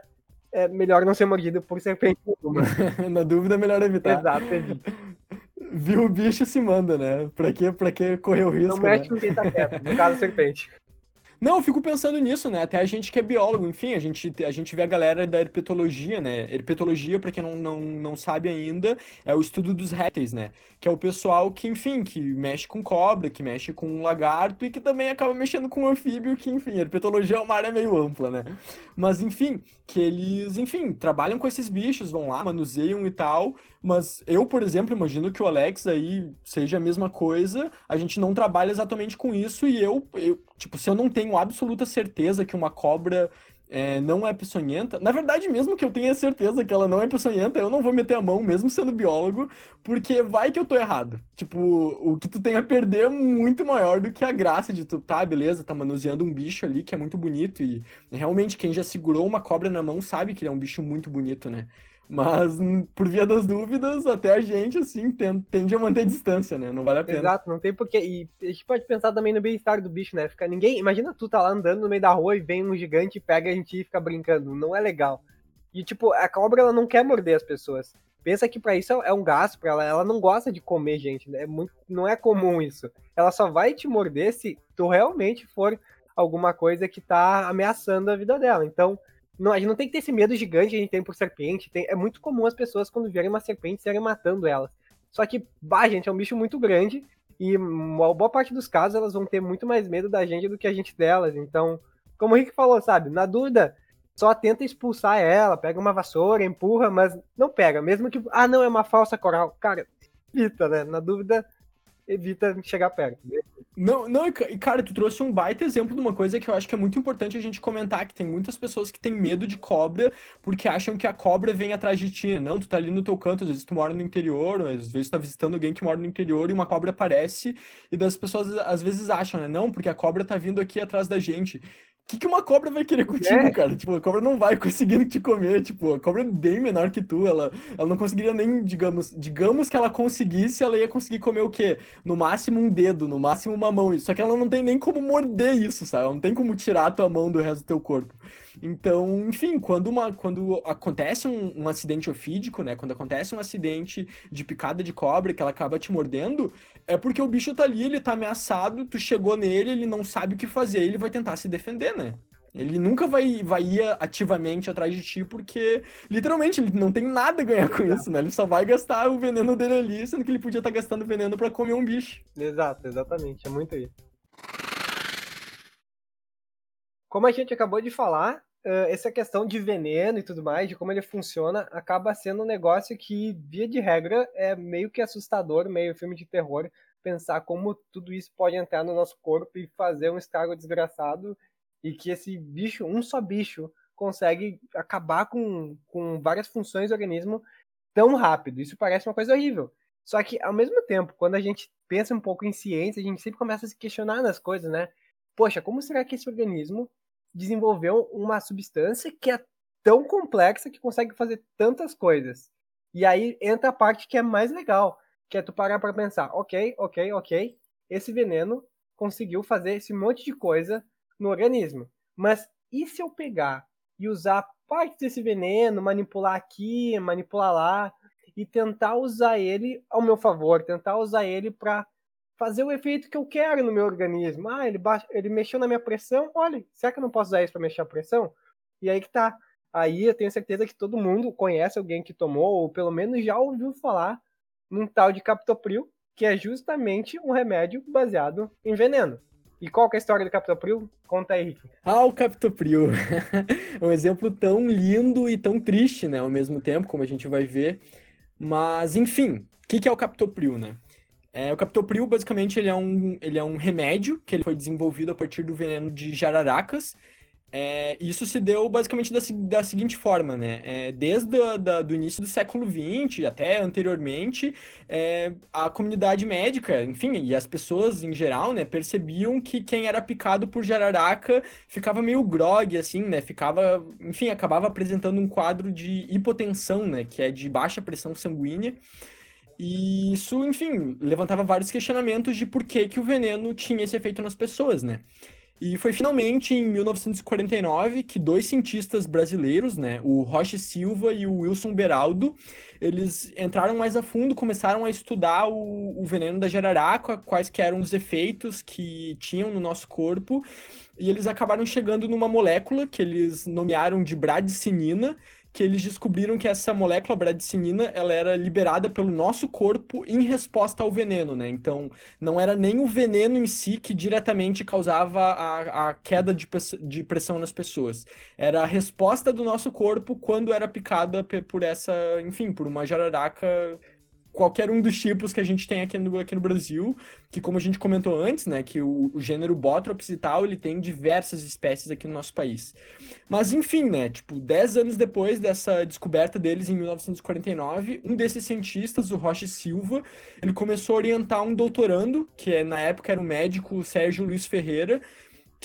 é melhor não ser mordido por serpente na dúvida, é melhor evitar. Exato, evita. Viu o bicho se manda, né? Pra que, pra que correr o risco? Não mexe né? com quem tá quieto, no caso, serpente. Não, eu fico pensando nisso, né? Até a gente que é biólogo, enfim, a gente, a gente vê a galera da herpetologia, né? Herpetologia, para quem não, não, não sabe ainda, é o estudo dos répteis, né? Que é o pessoal que, enfim, que mexe com cobra, que mexe com lagarto e que também acaba mexendo com anfíbio, que, enfim, herpetologia é uma área meio ampla, né? Mas, enfim, que eles, enfim, trabalham com esses bichos, vão lá, manuseiam e tal, mas eu, por exemplo, imagino que o Alex aí seja a mesma coisa, a gente não trabalha exatamente com isso e eu, eu tipo, se eu não tenho absoluta certeza que uma cobra é, não é peçonhenta, na verdade, mesmo que eu tenha certeza que ela não é peçonhenta, eu não vou meter a mão, mesmo sendo biólogo, porque vai que eu tô errado. Tipo, o que tu tem a perder é muito maior do que a graça de tu, tá, beleza, tá manuseando um bicho ali que é muito bonito e realmente quem já segurou uma cobra na mão sabe que ele é um bicho muito bonito, né? Mas, por via das dúvidas, até a gente, assim, tende a manter distância, né? Não vale a pena. Exato, não tem porquê. E a gente pode pensar também no bem-estar do bicho, né? Fica ninguém. Imagina tu tá lá andando no meio da rua e vem um gigante, pega a gente fica brincando. Não é legal. E, tipo, a cobra, ela não quer morder as pessoas. Pensa que para isso é um gasto para ela. Ela não gosta de comer gente, né? É muito, não é comum isso. Ela só vai te morder se tu realmente for alguma coisa que tá ameaçando a vida dela. Então, não, a gente não tem que ter esse medo gigante que a gente tem por serpente. Tem, é muito comum as pessoas, quando verem uma serpente, serem matando elas. Só que, bah, gente, é um bicho muito grande. E uma boa parte dos casos elas vão ter muito mais medo da gente do que a gente delas. Então, como o Rick falou, sabe? Na dúvida, só tenta expulsar ela, pega uma vassoura, empurra, mas não pega. Mesmo que, ah, não, é uma falsa coral. Cara, evita, né? Na dúvida, evita chegar perto. Não, não, e cara, tu trouxe um baita exemplo de uma coisa que eu acho que é muito importante a gente comentar, que tem muitas pessoas que têm medo de cobra porque acham que a cobra vem atrás de ti. Não, tu tá ali no teu canto, às vezes tu mora no interior, às vezes tu tá visitando alguém que mora no interior e uma cobra aparece e das pessoas às vezes acham, né? Não, porque a cobra tá vindo aqui atrás da gente que, que uma cobra vai querer contigo, é. cara? Tipo, a cobra não vai conseguir te comer. Tipo, a cobra é bem menor que tu. Ela, ela não conseguiria nem, digamos, digamos que ela conseguisse, ela ia conseguir comer o quê? No máximo um dedo, no máximo uma mão. Só que ela não tem nem como morder isso, sabe? Ela não tem como tirar a tua mão do resto do teu corpo. Então, enfim, quando, uma, quando acontece um, um, acidente ofídico, né? Quando acontece um acidente de picada de cobra que ela acaba te mordendo, é porque o bicho tá ali, ele tá ameaçado, tu chegou nele, ele não sabe o que fazer, ele vai tentar se defender, né? Ele nunca vai, vai ir ativamente atrás de ti, porque literalmente ele não tem nada a ganhar com isso, né? Ele só vai gastar o veneno dele ali, sendo que ele podia estar tá gastando veneno para comer um bicho. Exato, exatamente. É muito isso. Como a gente acabou de falar, essa questão de veneno e tudo mais, de como ele funciona, acaba sendo um negócio que, via de regra, é meio que assustador, meio filme de terror, pensar como tudo isso pode entrar no nosso corpo e fazer um estrago desgraçado e que esse bicho, um só bicho, consegue acabar com, com várias funções do organismo tão rápido. Isso parece uma coisa horrível. Só que, ao mesmo tempo, quando a gente pensa um pouco em ciência, a gente sempre começa a se questionar nas coisas, né? Poxa, como será que esse organismo desenvolveu uma substância que é tão complexa que consegue fazer tantas coisas. E aí entra a parte que é mais legal, que é tu parar para pensar, ok, ok, ok, esse veneno conseguiu fazer esse monte de coisa no organismo. Mas e se eu pegar e usar parte desse veneno, manipular aqui, manipular lá e tentar usar ele ao meu favor, tentar usar ele para fazer o efeito que eu quero no meu organismo. Ah, ele, baixa, ele mexeu na minha pressão, olha, será que eu não posso usar isso para mexer a pressão? E aí que tá. Aí eu tenho certeza que todo mundo conhece alguém que tomou, ou pelo menos já ouviu falar num tal de captopril, que é justamente um remédio baseado em veneno. E qual é a história do captopril? Conta aí, Rick. Ah, o captopril. um exemplo tão lindo e tão triste, né, ao mesmo tempo, como a gente vai ver Mas, enfim, o que, que é o captopril, né? É, o captopril, basicamente, ele é, um, ele é um remédio que ele foi desenvolvido a partir do veneno de jararacas, é, isso se deu basicamente da, da seguinte forma, né? É, desde o do início do século XX até anteriormente, é, a comunidade médica, enfim, e as pessoas em geral, né, percebiam que quem era picado por jararaca ficava meio grog, assim, né? Ficava, enfim, acabava apresentando um quadro de hipotensão, né? Que é de baixa pressão sanguínea. E isso, enfim, levantava vários questionamentos de por que, que o veneno tinha esse efeito nas pessoas, né? E foi finalmente em 1949 que dois cientistas brasileiros, né, o Roche Silva e o Wilson Beraldo, eles entraram mais a fundo, começaram a estudar o, o veneno da jararaca, quais que eram os efeitos que tinham no nosso corpo, e eles acabaram chegando numa molécula que eles nomearam de bradicinina, que eles descobriram que essa molécula bradicinina ela era liberada pelo nosso corpo em resposta ao veneno, né? Então, não era nem o veneno em si que diretamente causava a, a queda de, de pressão nas pessoas. Era a resposta do nosso corpo quando era picada por essa, enfim, por uma jararaca qualquer um dos tipos que a gente tem aqui no, aqui no Brasil, que como a gente comentou antes, né, que o, o gênero Botrops e tal, ele tem diversas espécies aqui no nosso país. Mas enfim, né, tipo, 10 anos depois dessa descoberta deles em 1949, um desses cientistas, o Roche Silva, ele começou a orientar um doutorando, que é, na época era o médico Sérgio Luiz Ferreira,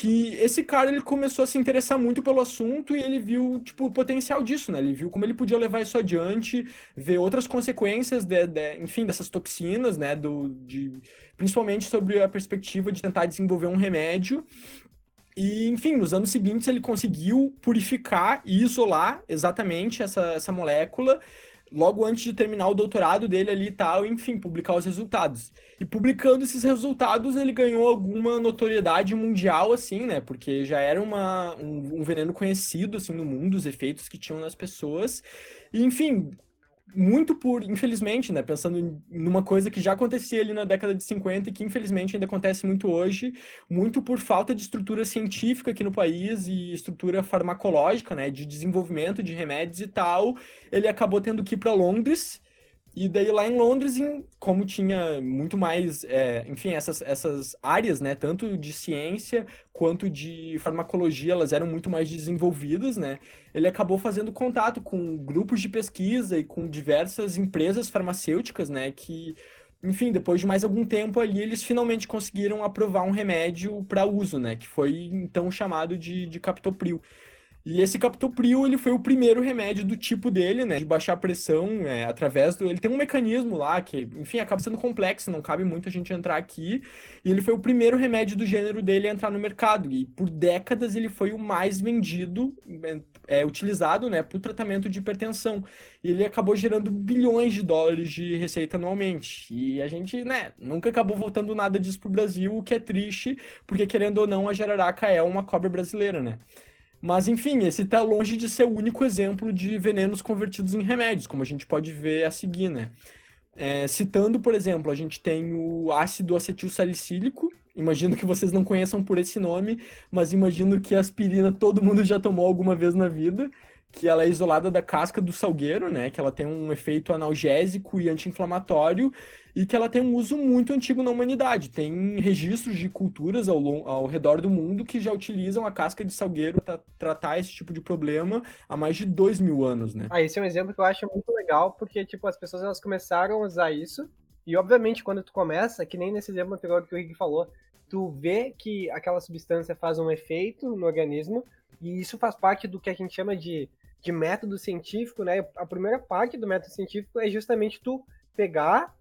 que esse cara ele começou a se interessar muito pelo assunto e ele viu tipo o potencial disso, né? Ele viu como ele podia levar isso adiante, ver outras consequências de, de enfim, dessas toxinas, né, do de principalmente sobre a perspectiva de tentar desenvolver um remédio. E, enfim, nos anos seguintes ele conseguiu purificar e isolar exatamente essa, essa molécula logo antes de terminar o doutorado dele ali e tal, enfim, publicar os resultados. E publicando esses resultados, ele ganhou alguma notoriedade mundial, assim, né? Porque já era uma, um, um veneno conhecido, assim, no mundo, os efeitos que tinham nas pessoas. E, enfim, muito por, infelizmente, né, pensando numa coisa que já acontecia ali na década de 50 e que infelizmente ainda acontece muito hoje, muito por falta de estrutura científica aqui no país e estrutura farmacológica, né, de desenvolvimento de remédios e tal, ele acabou tendo que ir para Londres e daí lá em Londres, em, como tinha muito mais, é, enfim, essas, essas áreas, né, tanto de ciência quanto de farmacologia, elas eram muito mais desenvolvidas, né, ele acabou fazendo contato com grupos de pesquisa e com diversas empresas farmacêuticas, né, que, enfim, depois de mais algum tempo ali, eles finalmente conseguiram aprovar um remédio para uso, né, que foi então chamado de, de captopril. E esse captopril, ele foi o primeiro remédio do tipo dele, né? De baixar a pressão é, através do... Ele tem um mecanismo lá que, enfim, acaba sendo complexo, não cabe muito a gente entrar aqui. E ele foi o primeiro remédio do gênero dele a entrar no mercado. E por décadas ele foi o mais vendido, é, utilizado, né? Para o tratamento de hipertensão. E ele acabou gerando bilhões de dólares de receita anualmente. E a gente, né, nunca acabou voltando nada disso para o Brasil, o que é triste, porque querendo ou não, a jararaca é uma cobra brasileira, né? Mas, enfim, esse está longe de ser o único exemplo de venenos convertidos em remédios, como a gente pode ver a seguir, né? É, citando, por exemplo, a gente tem o ácido acetil salicílico. Imagino que vocês não conheçam por esse nome, mas imagino que aspirina todo mundo já tomou alguma vez na vida que ela é isolada da casca do salgueiro, né? Que ela tem um efeito analgésico e anti-inflamatório e que ela tem um uso muito antigo na humanidade. Tem registros de culturas ao, ao redor do mundo que já utilizam a casca de salgueiro para tratar esse tipo de problema há mais de dois mil anos, né? Ah, esse é um exemplo que eu acho muito legal, porque, tipo, as pessoas elas começaram a usar isso e, obviamente, quando tu começa, que nem nesse exemplo anterior que o Rick falou, tu vê que aquela substância faz um efeito no organismo e isso faz parte do que a gente chama de de método científico, né? A primeira parte do método científico é justamente tu pegar,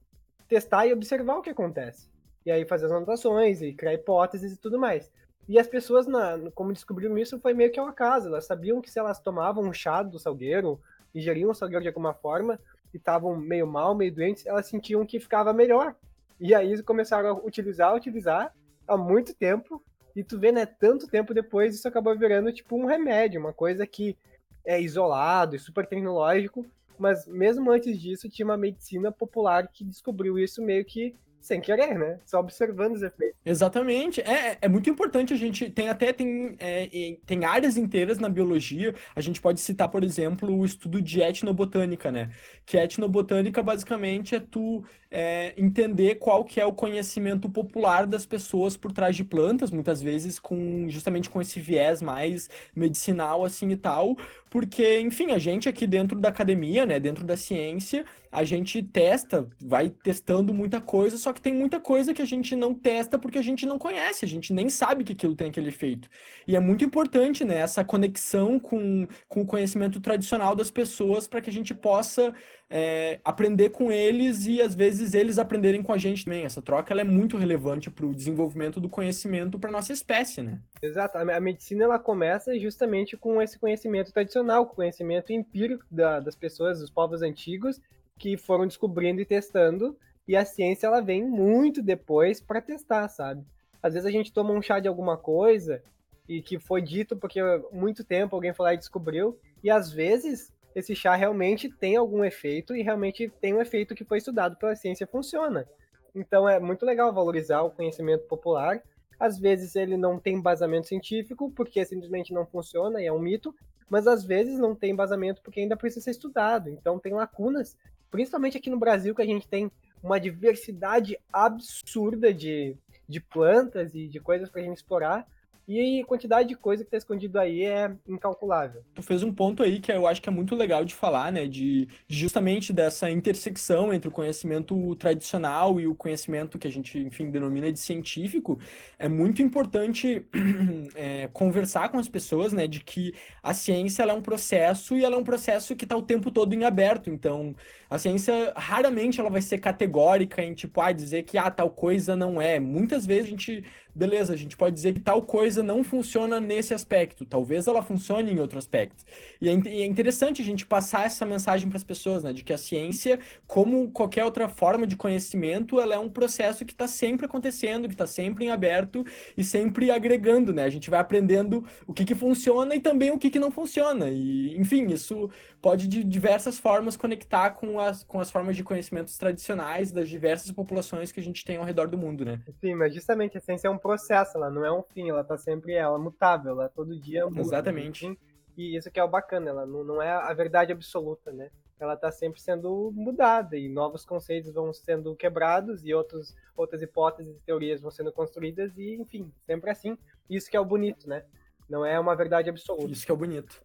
testar e observar o que acontece. E aí fazer as anotações e criar hipóteses e tudo mais. E as pessoas, na, como descobriram isso, foi meio que ao acaso. Elas sabiam que se elas tomavam um chá do salgueiro, ingeriam o salgueiro de alguma forma, e estavam meio mal, meio doentes, elas sentiam que ficava melhor. E aí começaram a utilizar, utilizar há muito tempo. E tu vê, né, tanto tempo depois, isso acabou virando tipo um remédio, uma coisa que é isolado e super tecnológico, mas mesmo antes disso tinha uma medicina popular que descobriu isso meio que sem querer, né? Só observando os efeitos. Exatamente. É, é muito importante a gente. Tem até tem, é, tem áreas inteiras na biologia. A gente pode citar, por exemplo, o estudo de etnobotânica, né? Que etnobotânica basicamente é tu é, entender qual que é o conhecimento popular das pessoas por trás de plantas, muitas vezes com justamente com esse viés mais medicinal assim e tal, porque, enfim, a gente aqui dentro da academia, né, dentro da ciência, a gente testa, vai testando muita coisa, só que tem muita coisa que a gente não testa porque a gente não conhece, a gente nem sabe que aquilo tem aquele efeito. E é muito importante, né, essa conexão com, com o conhecimento tradicional das pessoas para que a gente possa é, aprender com eles e às vezes eles aprenderem com a gente também. Essa troca ela é muito relevante para o desenvolvimento do conhecimento para nossa espécie, né? Exato. A medicina ela começa justamente com esse conhecimento tradicional, com o conhecimento empírico da, das pessoas, dos povos antigos, que foram descobrindo e testando. E a ciência ela vem muito depois para testar, sabe? Às vezes a gente toma um chá de alguma coisa e que foi dito porque muito tempo alguém foi lá e descobriu, e às vezes esse chá realmente tem algum efeito e realmente tem um efeito que foi estudado pela ciência funciona. Então é muito legal valorizar o conhecimento popular. Às vezes ele não tem embasamento científico porque simplesmente não funciona e é um mito, mas às vezes não tem embasamento porque ainda precisa ser estudado. Então tem lacunas, principalmente aqui no Brasil que a gente tem uma diversidade absurda de, de plantas e de coisas para a gente explorar e a quantidade de coisa que tá escondido aí é incalculável. Tu fez um ponto aí que eu acho que é muito legal de falar, né? De, justamente dessa intersecção entre o conhecimento tradicional e o conhecimento que a gente, enfim, denomina de científico. É muito importante é, conversar com as pessoas, né? De que a ciência é um processo e ela é um processo que está o tempo todo em aberto. Então, a ciência raramente ela vai ser categórica em tipo, ah, dizer que ah, tal coisa não é. Muitas vezes a gente beleza, a gente pode dizer que tal coisa não funciona nesse aspecto, talvez ela funcione em outro aspecto. E é, é interessante a gente passar essa mensagem para as pessoas, né, de que a ciência, como qualquer outra forma de conhecimento, ela é um processo que está sempre acontecendo, que está sempre em aberto e sempre agregando, né? A gente vai aprendendo o que, que funciona e também o que, que não funciona. E, enfim, isso pode de diversas formas conectar com as, com as formas de conhecimentos tradicionais das diversas populações que a gente tem ao redor do mundo, né? Sim, mas justamente a ciência é um processo, ela não é um fim, ela tá sempre ela é mutável, ela todo dia muda. Exatamente. e isso que é o bacana, ela não, não é a verdade absoluta, né? Ela está sempre sendo mudada e novos conceitos vão sendo quebrados e outros, outras hipóteses e teorias vão sendo construídas e, enfim, sempre assim. Isso que é o bonito, né? Não é uma verdade absoluta. Isso que é o bonito.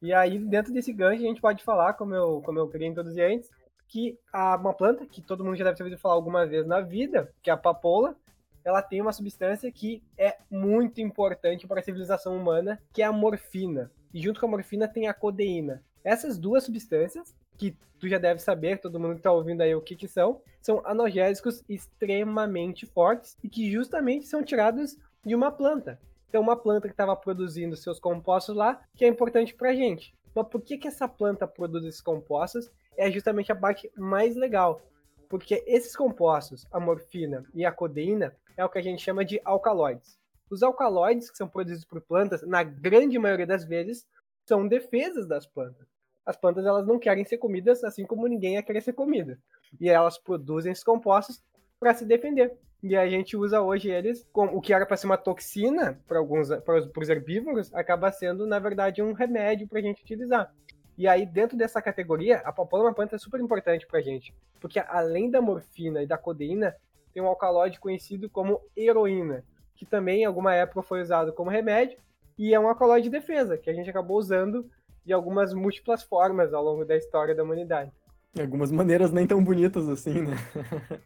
E aí, dentro desse gancho, a gente pode falar, como eu, como eu queria introduzir antes, que a, uma planta que todo mundo já deve ter ouvido falar alguma vez na vida, que é a papoula, ela tem uma substância que é muito importante para a civilização humana, que é a morfina. E junto com a morfina tem a codeína. Essas duas substâncias, que tu já deve saber, todo mundo que está ouvindo aí o que, que são, são analgésicos extremamente fortes e que justamente são tirados de uma planta. Então, uma planta que estava produzindo seus compostos lá, que é importante para a gente. Mas por que, que essa planta produz esses compostos? É justamente a parte mais legal. Porque esses compostos, a morfina e a codeína, é o que a gente chama de alcaloides. Os alcaloides que são produzidos por plantas, na grande maioria das vezes, são defesas das plantas. As plantas elas não querem ser comidas, assim como ninguém ia querer ser comida. E elas produzem esses compostos para se defender. E a gente usa hoje eles, como o que era para ser uma toxina para alguns para os herbívoros, acaba sendo na verdade um remédio para a gente utilizar. E aí dentro dessa categoria, a papoula é uma planta super importante para a gente, porque além da morfina e da codeína, tem um alcaloide conhecido como heroína, que também em alguma época foi usado como remédio e é um alcaloide de defesa que a gente acabou usando de algumas múltiplas formas ao longo da história da humanidade. De algumas maneiras nem tão bonitas assim, né?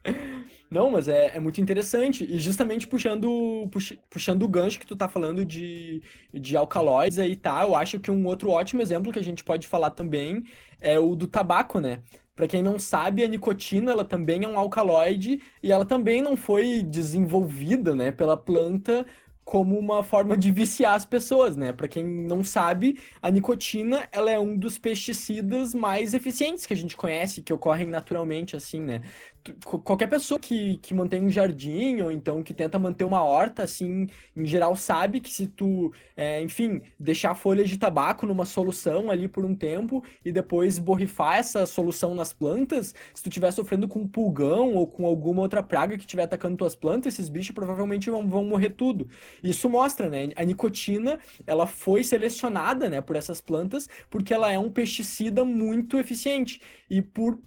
Não, mas é, é muito interessante. E justamente puxando, pux, puxando o gancho que tu tá falando de, de alcaloides aí, tá? Eu acho que um outro ótimo exemplo que a gente pode falar também é o do tabaco, né? Para quem não sabe, a nicotina ela também é um alcaloide e ela também não foi desenvolvida, né, pela planta como uma forma de viciar as pessoas, né? Para quem não sabe, a nicotina, ela é um dos pesticidas mais eficientes que a gente conhece, que ocorrem naturalmente assim, né? Qualquer pessoa que, que mantém um jardim ou então que tenta manter uma horta, assim, em geral sabe que se tu, é, enfim, deixar folhas de tabaco numa solução ali por um tempo e depois borrifar essa solução nas plantas, se tu estiver sofrendo com pulgão ou com alguma outra praga que estiver atacando tuas plantas, esses bichos provavelmente vão, vão morrer tudo. Isso mostra, né? A nicotina, ela foi selecionada, né, por essas plantas porque ela é um pesticida muito eficiente e por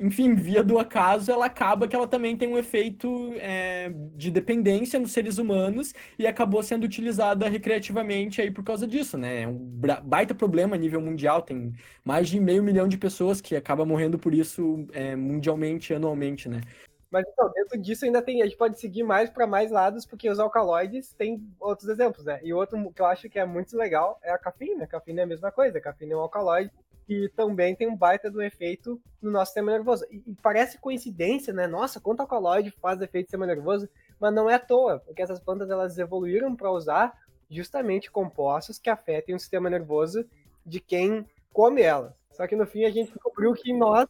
enfim, via do acaso, ela acaba que ela também tem um efeito é, de dependência nos seres humanos e acabou sendo utilizada recreativamente aí por causa disso, né? É um baita problema a nível mundial, tem mais de meio milhão de pessoas que acabam morrendo por isso é, mundialmente, anualmente, né? Mas então, dentro disso ainda tem, a gente pode seguir mais para mais lados, porque os alcaloides têm outros exemplos, né? E outro que eu acho que é muito legal é a cafeína. A cafeína é a mesma coisa, a cafeína é um alcaloide que também tem um baita do efeito no nosso sistema nervoso. E, e parece coincidência, né? Nossa, quanto alcaloide faz efeito no sistema nervoso, mas não é à toa, porque essas plantas elas evoluíram para usar justamente compostos que afetem o sistema nervoso de quem come elas. Só que no fim a gente descobriu que nós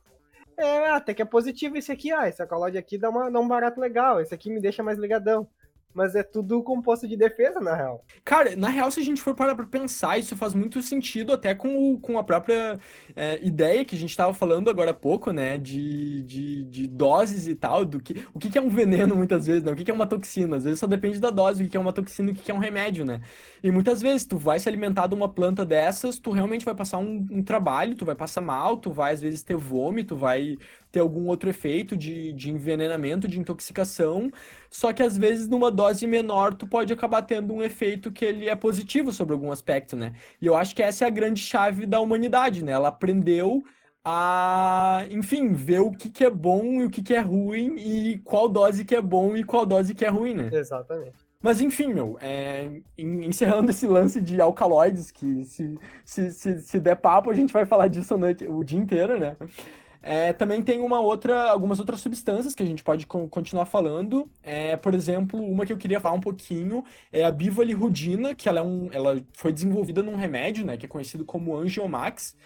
é, até que é positivo esse aqui, ah, esse alcaloide aqui dá, uma, dá um barato legal, esse aqui me deixa mais ligadão mas é tudo composto de defesa, na real. Cara, na real, se a gente for parar pra pensar, isso faz muito sentido até com, o, com a própria é, ideia que a gente tava falando agora há pouco, né? De, de, de doses e tal, do que. O que, é um veneno, muitas vezes, né? O que, é uma toxina? Às vezes só depende da dose, o que, é uma toxina e o que é um remédio, né? E muitas vezes tu vai se alimentar de uma planta dessas, tu realmente vai passar um, um trabalho, tu vai passar mal, tu vai às vezes ter vômito, vai ter algum outro efeito de, de envenenamento, de intoxicação, só que às vezes numa dose menor tu pode acabar tendo um efeito que ele é positivo sobre algum aspecto, né? E eu acho que essa é a grande chave da humanidade, né? Ela aprendeu a, enfim, ver o que, que é bom e o que, que é ruim e qual dose que é bom e qual dose que é ruim, né? Exatamente. Mas enfim, meu, é, encerrando esse lance de alcaloides, que se, se, se, se der papo, a gente vai falar disso noite, o dia inteiro, né? É, também tem uma outra, algumas outras substâncias que a gente pode continuar falando. É, por exemplo, uma que eu queria falar um pouquinho é a bivalirudina, que ela, é um, ela foi desenvolvida num remédio, né, que é conhecido como Angiomax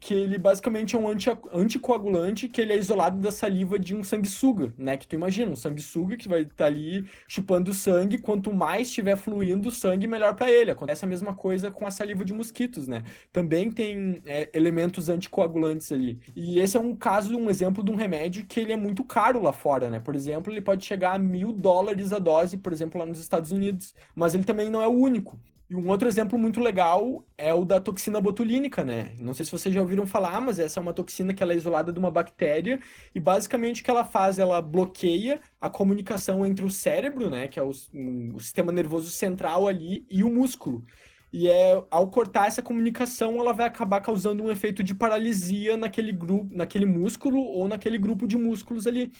que ele basicamente é um anti, anticoagulante que ele é isolado da saliva de um sanguessuga, né? Que tu imagina, um sanguessuga que vai estar tá ali chupando sangue, quanto mais estiver fluindo sangue, melhor para ele. Acontece a mesma coisa com a saliva de mosquitos, né? Também tem é, elementos anticoagulantes ali. E esse é um caso, um exemplo de um remédio que ele é muito caro lá fora, né? Por exemplo, ele pode chegar a mil dólares a dose, por exemplo, lá nos Estados Unidos. Mas ele também não é o único. E um outro exemplo muito legal é o da toxina botulínica, né? Não sei se vocês já ouviram falar, mas essa é uma toxina que ela é isolada de uma bactéria e basicamente o que ela faz, ela bloqueia a comunicação entre o cérebro, né, que é o, o sistema nervoso central ali, e o músculo. E é ao cortar essa comunicação, ela vai acabar causando um efeito de paralisia naquele grupo, naquele músculo ou naquele grupo de músculos ali.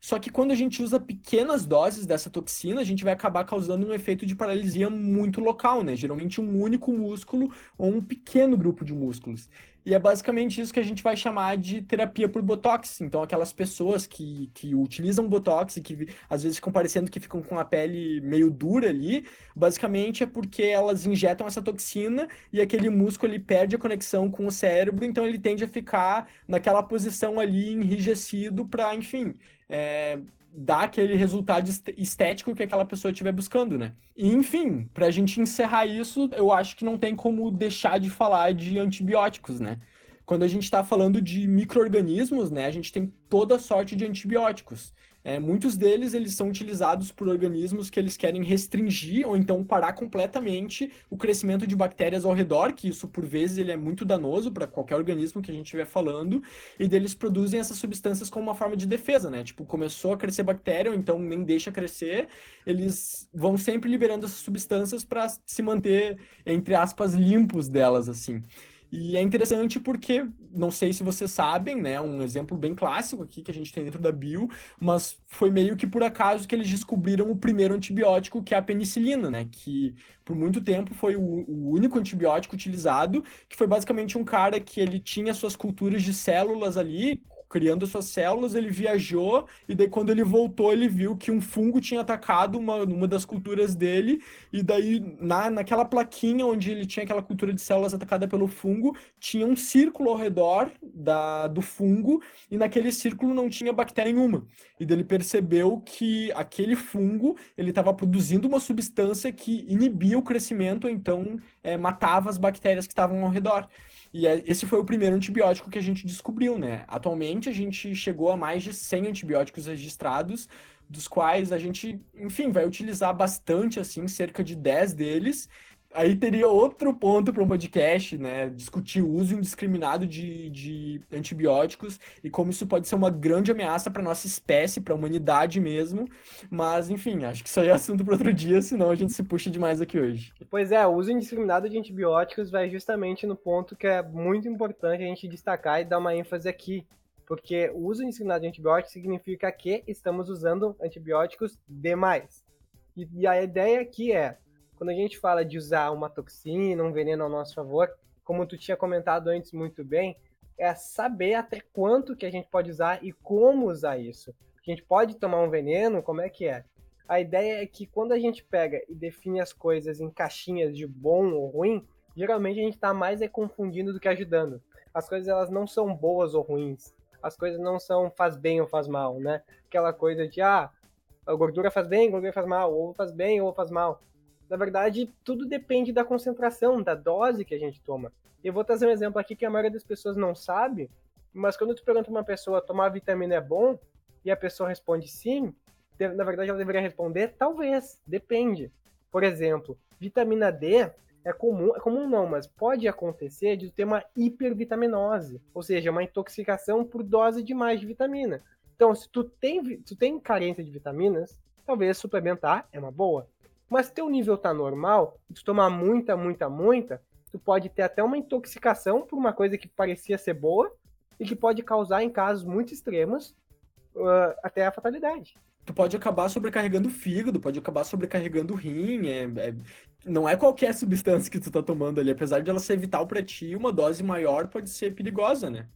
Só que quando a gente usa pequenas doses dessa toxina, a gente vai acabar causando um efeito de paralisia muito local, né? Geralmente um único músculo ou um pequeno grupo de músculos. E é basicamente isso que a gente vai chamar de terapia por Botox. Então, aquelas pessoas que, que utilizam Botox e que às vezes ficam parecendo que ficam com a pele meio dura ali, basicamente é porque elas injetam essa toxina e aquele músculo ele perde a conexão com o cérebro, então ele tende a ficar naquela posição ali enrijecido para, enfim, é, dar aquele resultado estético que aquela pessoa estiver buscando, né? E, enfim, para a gente encerrar isso, eu acho que não tem como deixar de falar de antibióticos, né? Quando a gente está falando de micro-organismos, né, a gente tem toda sorte de antibióticos. É, muitos deles eles são utilizados por organismos que eles querem restringir ou então parar completamente o crescimento de bactérias ao redor, que isso por vezes ele é muito danoso para qualquer organismo que a gente estiver falando, e deles produzem essas substâncias como uma forma de defesa, né? Tipo, começou a crescer bactéria, ou então nem deixa crescer, eles vão sempre liberando essas substâncias para se manter, entre aspas, limpos delas, assim. E é interessante porque, não sei se vocês sabem, né, um exemplo bem clássico aqui que a gente tem dentro da bio, mas foi meio que por acaso que eles descobriram o primeiro antibiótico, que é a penicilina, né, que por muito tempo foi o, o único antibiótico utilizado, que foi basicamente um cara que ele tinha suas culturas de células ali, criando suas células, ele viajou, e daí quando ele voltou, ele viu que um fungo tinha atacado uma, uma das culturas dele, e daí na, naquela plaquinha onde ele tinha aquela cultura de células atacada pelo fungo, tinha um círculo ao redor da, do fungo, e naquele círculo não tinha bactéria nenhuma. E daí ele percebeu que aquele fungo, ele estava produzindo uma substância que inibia o crescimento, então é, matava as bactérias que estavam ao redor. E é, esse foi o primeiro antibiótico que a gente descobriu, né? Atualmente a gente chegou a mais de 100 antibióticos registrados, dos quais a gente, enfim, vai utilizar bastante, assim, cerca de 10 deles, Aí teria outro ponto para um podcast, né? Discutir o uso indiscriminado de, de antibióticos e como isso pode ser uma grande ameaça para nossa espécie, para a humanidade mesmo. Mas, enfim, acho que isso aí é assunto para outro dia, senão a gente se puxa demais aqui hoje. Pois é, o uso indiscriminado de antibióticos vai justamente no ponto que é muito importante a gente destacar e dar uma ênfase aqui. Porque o uso indiscriminado de antibióticos significa que estamos usando antibióticos demais. E, e a ideia aqui é quando a gente fala de usar uma toxina, um veneno ao nosso favor, como tu tinha comentado antes muito bem, é saber até quanto que a gente pode usar e como usar isso. A gente pode tomar um veneno, como é que é? A ideia é que quando a gente pega e define as coisas em caixinhas de bom ou ruim, geralmente a gente está mais é confundindo do que ajudando. As coisas elas não são boas ou ruins. As coisas não são faz bem ou faz mal, né? Aquela coisa de ah, a gordura faz bem, a gordura faz mal, ou faz bem ou faz mal. Na verdade, tudo depende da concentração, da dose que a gente toma. Eu vou trazer um exemplo aqui que a maioria das pessoas não sabe, mas quando tu pergunta uma pessoa tomar vitamina é bom e a pessoa responde sim, na verdade ela deveria responder talvez, depende. Por exemplo, vitamina D é comum, é comum não, mas pode acontecer de ter uma hipervitaminose, ou seja, uma intoxicação por dose demais de vitamina. Então, se tu tem, tu tem carência de vitaminas, talvez suplementar é uma boa. Mas se teu nível tá normal, tu tomar muita, muita, muita, tu pode ter até uma intoxicação por uma coisa que parecia ser boa e que pode causar, em casos muito extremos, uh, até a fatalidade. Tu pode acabar sobrecarregando o fígado, pode acabar sobrecarregando o rim, é, é, não é qualquer substância que tu tá tomando ali, apesar de ela ser vital para ti, uma dose maior pode ser perigosa, né?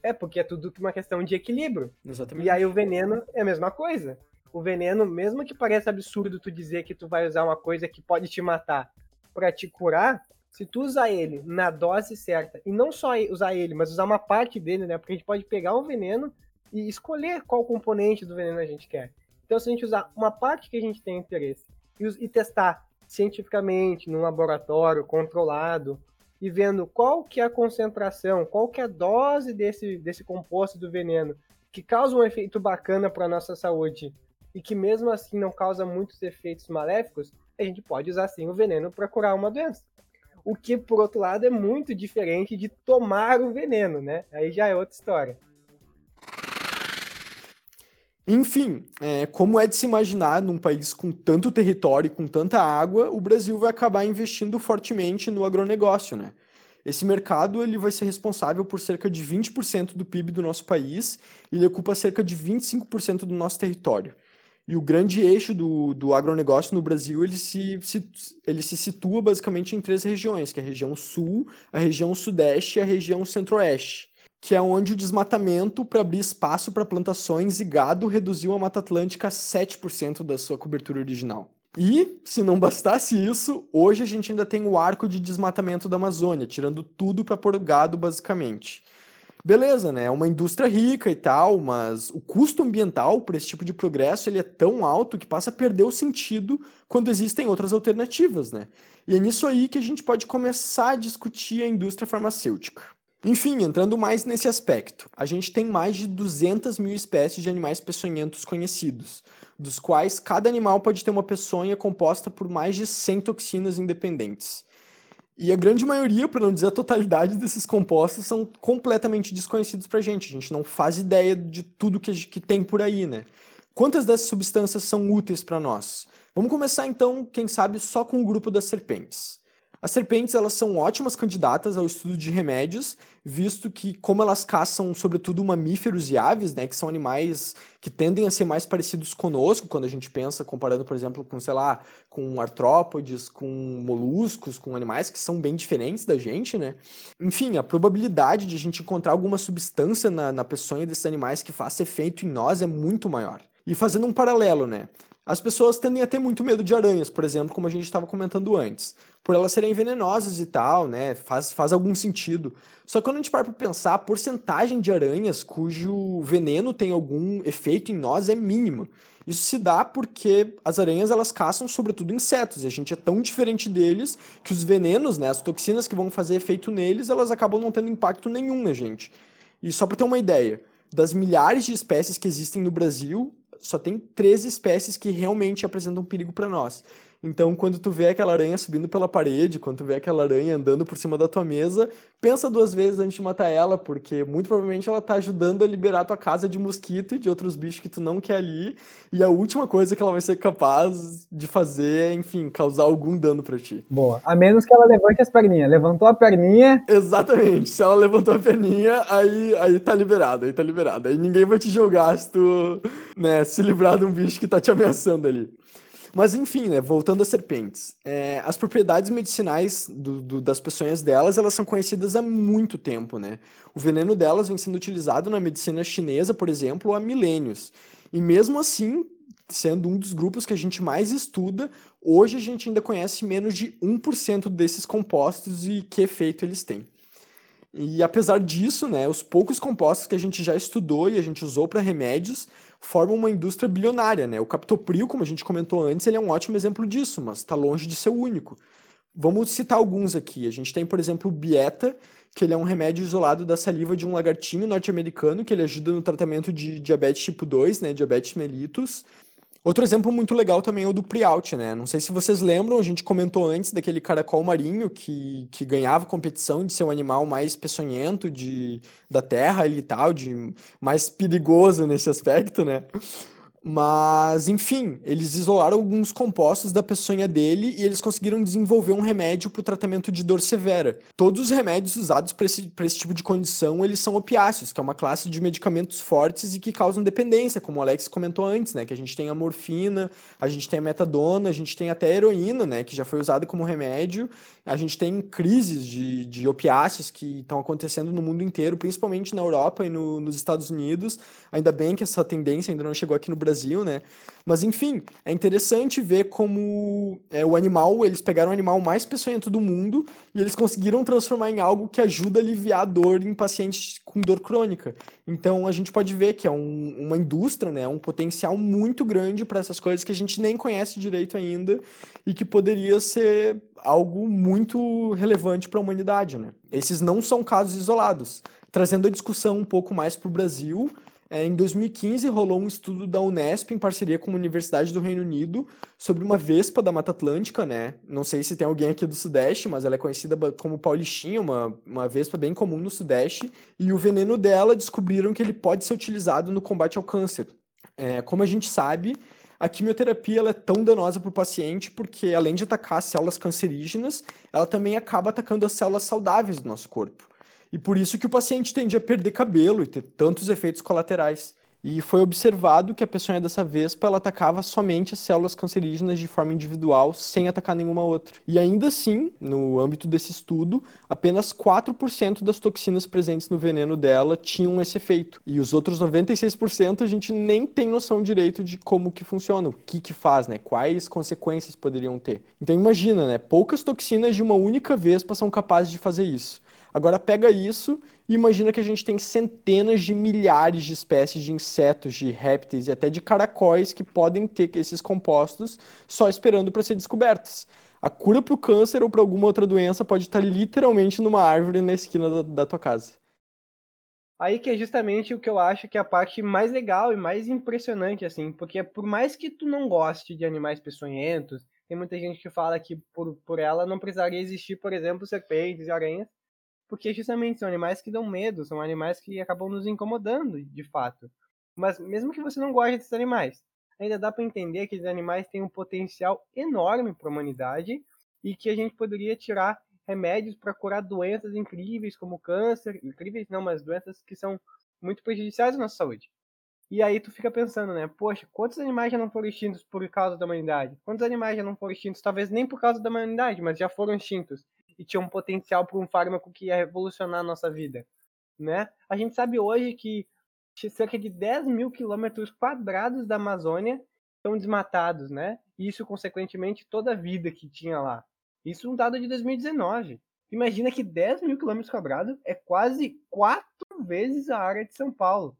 É, porque é tudo uma questão de equilíbrio. Exatamente. E aí o veneno é a mesma coisa o veneno, mesmo que pareça absurdo tu dizer que tu vai usar uma coisa que pode te matar para te curar, se tu usar ele na dose certa, e não só usar ele, mas usar uma parte dele, né? Porque a gente pode pegar um veneno e escolher qual componente do veneno a gente quer. Então, se a gente usar uma parte que a gente tem interesse e, e testar cientificamente num laboratório controlado e vendo qual que é a concentração, qual que é a dose desse, desse composto do veneno que causa um efeito bacana para nossa saúde e que mesmo assim não causa muitos efeitos maléficos, a gente pode usar sim o veneno para curar uma doença. O que, por outro lado, é muito diferente de tomar o veneno, né? Aí já é outra história. Enfim, é, como é de se imaginar, num país com tanto território e com tanta água, o Brasil vai acabar investindo fortemente no agronegócio, né? Esse mercado ele vai ser responsável por cerca de 20% do PIB do nosso país e ele ocupa cerca de 25% do nosso território. E o grande eixo do, do agronegócio no Brasil, ele se, se, ele se situa basicamente em três regiões, que é a região sul, a região sudeste e a região centro-oeste, que é onde o desmatamento para abrir espaço para plantações e gado reduziu a Mata Atlântica a 7% da sua cobertura original. E, se não bastasse isso, hoje a gente ainda tem o arco de desmatamento da Amazônia, tirando tudo para pôr gado, basicamente beleza, né? É uma indústria rica e tal, mas o custo ambiental para esse tipo de progresso ele é tão alto que passa a perder o sentido quando existem outras alternativas, né? E é nisso aí que a gente pode começar a discutir a indústria farmacêutica. Enfim, entrando mais nesse aspecto, a gente tem mais de 200 mil espécies de animais peçonhentos conhecidos, dos quais cada animal pode ter uma peçonha composta por mais de 100 toxinas independentes. E a grande maioria, para não dizer a totalidade desses compostos, são completamente desconhecidos para a gente. A gente não faz ideia de tudo que, que tem por aí, né? Quantas dessas substâncias são úteis para nós? Vamos começar então, quem sabe, só com o grupo das serpentes. As serpentes elas são ótimas candidatas ao estudo de remédios, visto que como elas caçam sobretudo mamíferos e aves, né, que são animais que tendem a ser mais parecidos conosco quando a gente pensa comparando, por exemplo, com, sei lá, com artrópodes, com moluscos, com animais que são bem diferentes da gente, né? Enfim, a probabilidade de a gente encontrar alguma substância na, na peçonha desses animais que faça efeito em nós é muito maior. E fazendo um paralelo, né? As pessoas tendem a ter muito medo de aranhas, por exemplo, como a gente estava comentando antes. Por elas serem venenosas e tal, né? Faz, faz algum sentido. Só que quando a gente para para pensar, a porcentagem de aranhas cujo veneno tem algum efeito em nós é mínima. Isso se dá porque as aranhas elas caçam sobretudo insetos, e a gente é tão diferente deles que os venenos, né, as toxinas que vão fazer efeito neles, elas acabam não tendo impacto nenhum na gente. E só para ter uma ideia, das milhares de espécies que existem no Brasil, só tem três espécies que realmente apresentam perigo para nós. Então, quando tu vê aquela aranha subindo pela parede, quando tu vê aquela aranha andando por cima da tua mesa, pensa duas vezes antes de matar ela, porque muito provavelmente ela tá ajudando a liberar tua casa de mosquito e de outros bichos que tu não quer ali. E a última coisa que ela vai ser capaz de fazer é, enfim, causar algum dano para ti. Boa. A menos que ela levante as perninhas. Levantou a perninha. Exatamente. Se ela levantou a perninha, aí, aí tá liberado, aí tá liberado. Aí ninguém vai te jogar se tu, né, se livrar de um bicho que tá te ameaçando ali. Mas enfim, né, voltando às serpentes, é, as propriedades medicinais do, do, das peçonhas delas, elas são conhecidas há muito tempo, né? O veneno delas vem sendo utilizado na medicina chinesa, por exemplo, há milênios. E mesmo assim, sendo um dos grupos que a gente mais estuda, hoje a gente ainda conhece menos de 1% desses compostos e que efeito eles têm. E apesar disso, né, os poucos compostos que a gente já estudou e a gente usou para remédios formam uma indústria bilionária, né? O captopril, como a gente comentou antes, ele é um ótimo exemplo disso, mas está longe de ser o único. Vamos citar alguns aqui. A gente tem, por exemplo, o Bieta, que ele é um remédio isolado da saliva de um lagartinho norte-americano, que ele ajuda no tratamento de diabetes tipo 2, né, diabetes mellitus. Outro exemplo muito legal também é o do Prialt, né? Não sei se vocês lembram, a gente comentou antes daquele caracol marinho que, que ganhava competição de ser um animal mais peçonhento de, da terra e tal, de mais perigoso nesse aspecto, né? Mas, enfim, eles isolaram alguns compostos da peçonha dele e eles conseguiram desenvolver um remédio para o tratamento de dor severa. Todos os remédios usados para esse, esse tipo de condição, eles são opiáceos, que é uma classe de medicamentos fortes e que causam dependência, como o Alex comentou antes, né? Que a gente tem a morfina, a gente tem a metadona, a gente tem até a heroína, né? Que já foi usada como remédio. A gente tem crises de, de opiáceos que estão acontecendo no mundo inteiro, principalmente na Europa e no, nos Estados Unidos. Ainda bem que essa tendência ainda não chegou aqui no Brasil né? Mas enfim, é interessante ver como é, o animal, eles pegaram o animal mais peçonhento do mundo e eles conseguiram transformar em algo que ajuda a aliviar a dor em pacientes com dor crônica. Então a gente pode ver que é um, uma indústria, né? Um potencial muito grande para essas coisas que a gente nem conhece direito ainda e que poderia ser algo muito relevante para a humanidade, né? Esses não são casos isolados. Trazendo a discussão um pouco mais para o Brasil, é, em 2015, rolou um estudo da Unesp em parceria com a Universidade do Reino Unido sobre uma vespa da Mata Atlântica, né? Não sei se tem alguém aqui do Sudeste, mas ela é conhecida como paulistinha, uma, uma vespa bem comum no Sudeste. E o veneno dela descobriram que ele pode ser utilizado no combate ao câncer. É, como a gente sabe, a quimioterapia ela é tão danosa para o paciente porque, além de atacar as células cancerígenas, ela também acaba atacando as células saudáveis do nosso corpo. E por isso que o paciente tende a perder cabelo e ter tantos efeitos colaterais. E foi observado que a peçonha dessa vespa ela atacava somente as células cancerígenas de forma individual, sem atacar nenhuma outra. E ainda assim, no âmbito desse estudo, apenas 4% das toxinas presentes no veneno dela tinham esse efeito. E os outros 96% a gente nem tem noção direito de como que funciona, o que que faz, né? Quais consequências poderiam ter. Então imagina, né? Poucas toxinas de uma única vespa são capazes de fazer isso. Agora pega isso e imagina que a gente tem centenas de milhares de espécies de insetos, de répteis e até de caracóis que podem ter esses compostos só esperando para ser descobertos. A cura para o câncer ou para alguma outra doença pode estar literalmente numa árvore na esquina da, da tua casa. Aí que é justamente o que eu acho que é a parte mais legal e mais impressionante, assim, porque por mais que tu não goste de animais peçonhentos, tem muita gente que fala que por, por ela não precisaria existir, por exemplo, serpentes e aranhas, porque justamente são animais que dão medo, são animais que acabam nos incomodando, de fato. Mas mesmo que você não goste desses animais, ainda dá para entender que esses animais têm um potencial enorme para a humanidade e que a gente poderia tirar remédios para curar doenças incríveis como câncer, incríveis não, mas doenças que são muito prejudiciais à nossa saúde. E aí tu fica pensando, né? Poxa, quantos animais já não foram extintos por causa da humanidade? Quantos animais já não foram extintos, talvez nem por causa da humanidade, mas já foram extintos e tinham um potencial para um fármaco que ia revolucionar a nossa vida, né? A gente sabe hoje que cerca de 10 mil quilômetros quadrados da Amazônia estão desmatados, né? E isso, consequentemente, toda a vida que tinha lá. Isso é um dado de 2019. Imagina que 10 mil quilômetros quadrados é quase quatro vezes a área de São Paulo.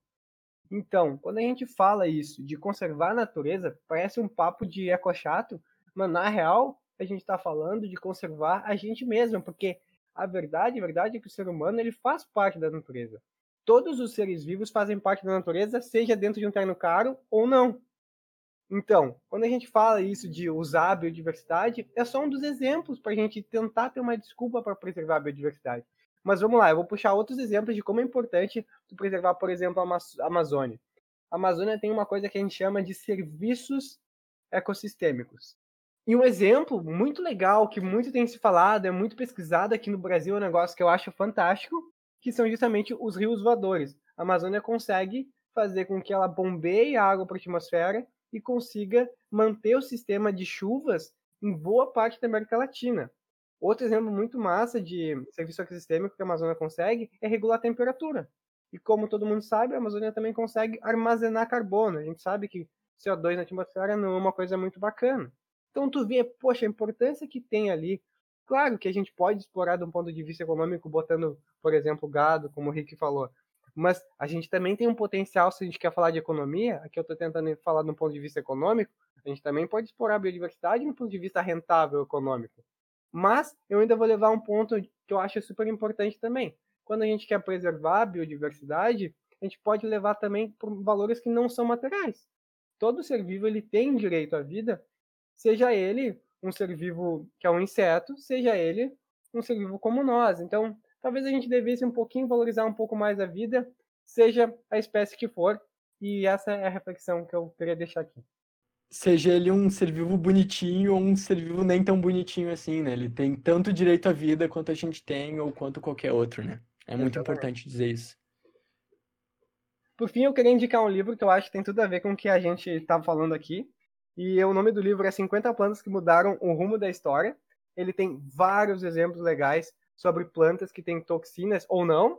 Então, quando a gente fala isso de conservar a natureza, parece um papo de eco chato, mas na real a gente está falando de conservar a gente mesmo, porque a verdade, a verdade é que o ser humano ele faz parte da natureza. Todos os seres vivos fazem parte da natureza, seja dentro de um terreno caro ou não. Então, quando a gente fala isso de usar a biodiversidade, é só um dos exemplos para a gente tentar ter uma desculpa para preservar a biodiversidade. Mas vamos lá, eu vou puxar outros exemplos de como é importante preservar, por exemplo, a Amazônia. A Amazônia tem uma coisa que a gente chama de serviços ecossistêmicos. E um exemplo muito legal, que muito tem se falado, é muito pesquisado aqui no Brasil, é um negócio que eu acho fantástico, que são justamente os rios voadores. A Amazônia consegue fazer com que ela bombeie a água para a atmosfera e consiga manter o sistema de chuvas em boa parte da América Latina. Outro exemplo muito massa de serviço ecossistêmico que a Amazônia consegue é regular a temperatura. E como todo mundo sabe, a Amazônia também consegue armazenar carbono. A gente sabe que CO2 na atmosfera não é uma coisa muito bacana. Então tu vê, poxa, a importância que tem ali. Claro que a gente pode explorar de um ponto de vista econômico, botando, por exemplo, gado, como o Rick falou. Mas a gente também tem um potencial, se a gente quer falar de economia, aqui eu estou tentando falar de um ponto de vista econômico, a gente também pode explorar a biodiversidade do ponto de vista rentável econômico. Mas eu ainda vou levar um ponto que eu acho super importante também. Quando a gente quer preservar a biodiversidade, a gente pode levar também por valores que não são materiais. Todo ser vivo ele tem direito à vida, seja ele um ser vivo que é um inseto, seja ele um ser vivo como nós. Então, talvez a gente devesse um pouquinho valorizar um pouco mais a vida, seja a espécie que for. E essa é a reflexão que eu queria deixar aqui. Seja ele um ser vivo bonitinho ou um ser vivo nem tão bonitinho assim, né? Ele tem tanto direito à vida quanto a gente tem ou quanto qualquer outro, né? É muito Exatamente. importante dizer isso. Por fim, eu queria indicar um livro que eu acho que tem tudo a ver com o que a gente está falando aqui. E o nome do livro é 50 Plantas que Mudaram o Rumo da História. Ele tem vários exemplos legais sobre plantas que têm toxinas ou não.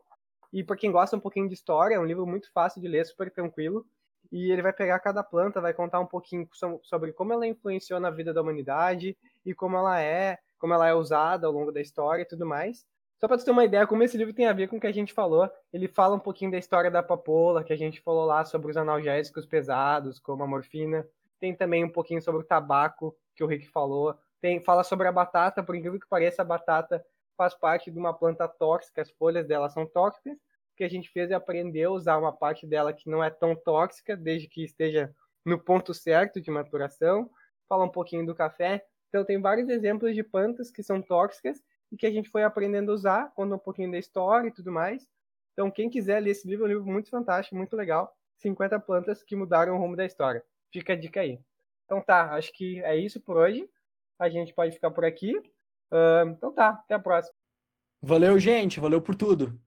E para quem gosta um pouquinho de história, é um livro muito fácil de ler, super tranquilo. E ele vai pegar cada planta, vai contar um pouquinho sobre como ela influenciou na vida da humanidade e como ela é, como ela é usada ao longo da história e tudo mais. Só para você ter uma ideia como esse livro tem a ver com o que a gente falou, ele fala um pouquinho da história da papoula, que a gente falou lá sobre os analgésicos pesados, como a morfina. Tem também um pouquinho sobre o tabaco, que o Rick falou. Tem, fala sobre a batata, por incrível que pareça, a batata faz parte de uma planta tóxica, as folhas dela são tóxicas. O que a gente fez é aprender a usar uma parte dela que não é tão tóxica, desde que esteja no ponto certo de maturação. Fala um pouquinho do café. Então, tem vários exemplos de plantas que são tóxicas e que a gente foi aprendendo a usar, conta um pouquinho da história e tudo mais. Então, quem quiser ler esse livro, é um livro muito fantástico, muito legal. 50 plantas que mudaram o rumo da história. Fica a dica aí. Então tá, acho que é isso por hoje. A gente pode ficar por aqui. Uh, então tá, até a próxima. Valeu, gente. Valeu por tudo.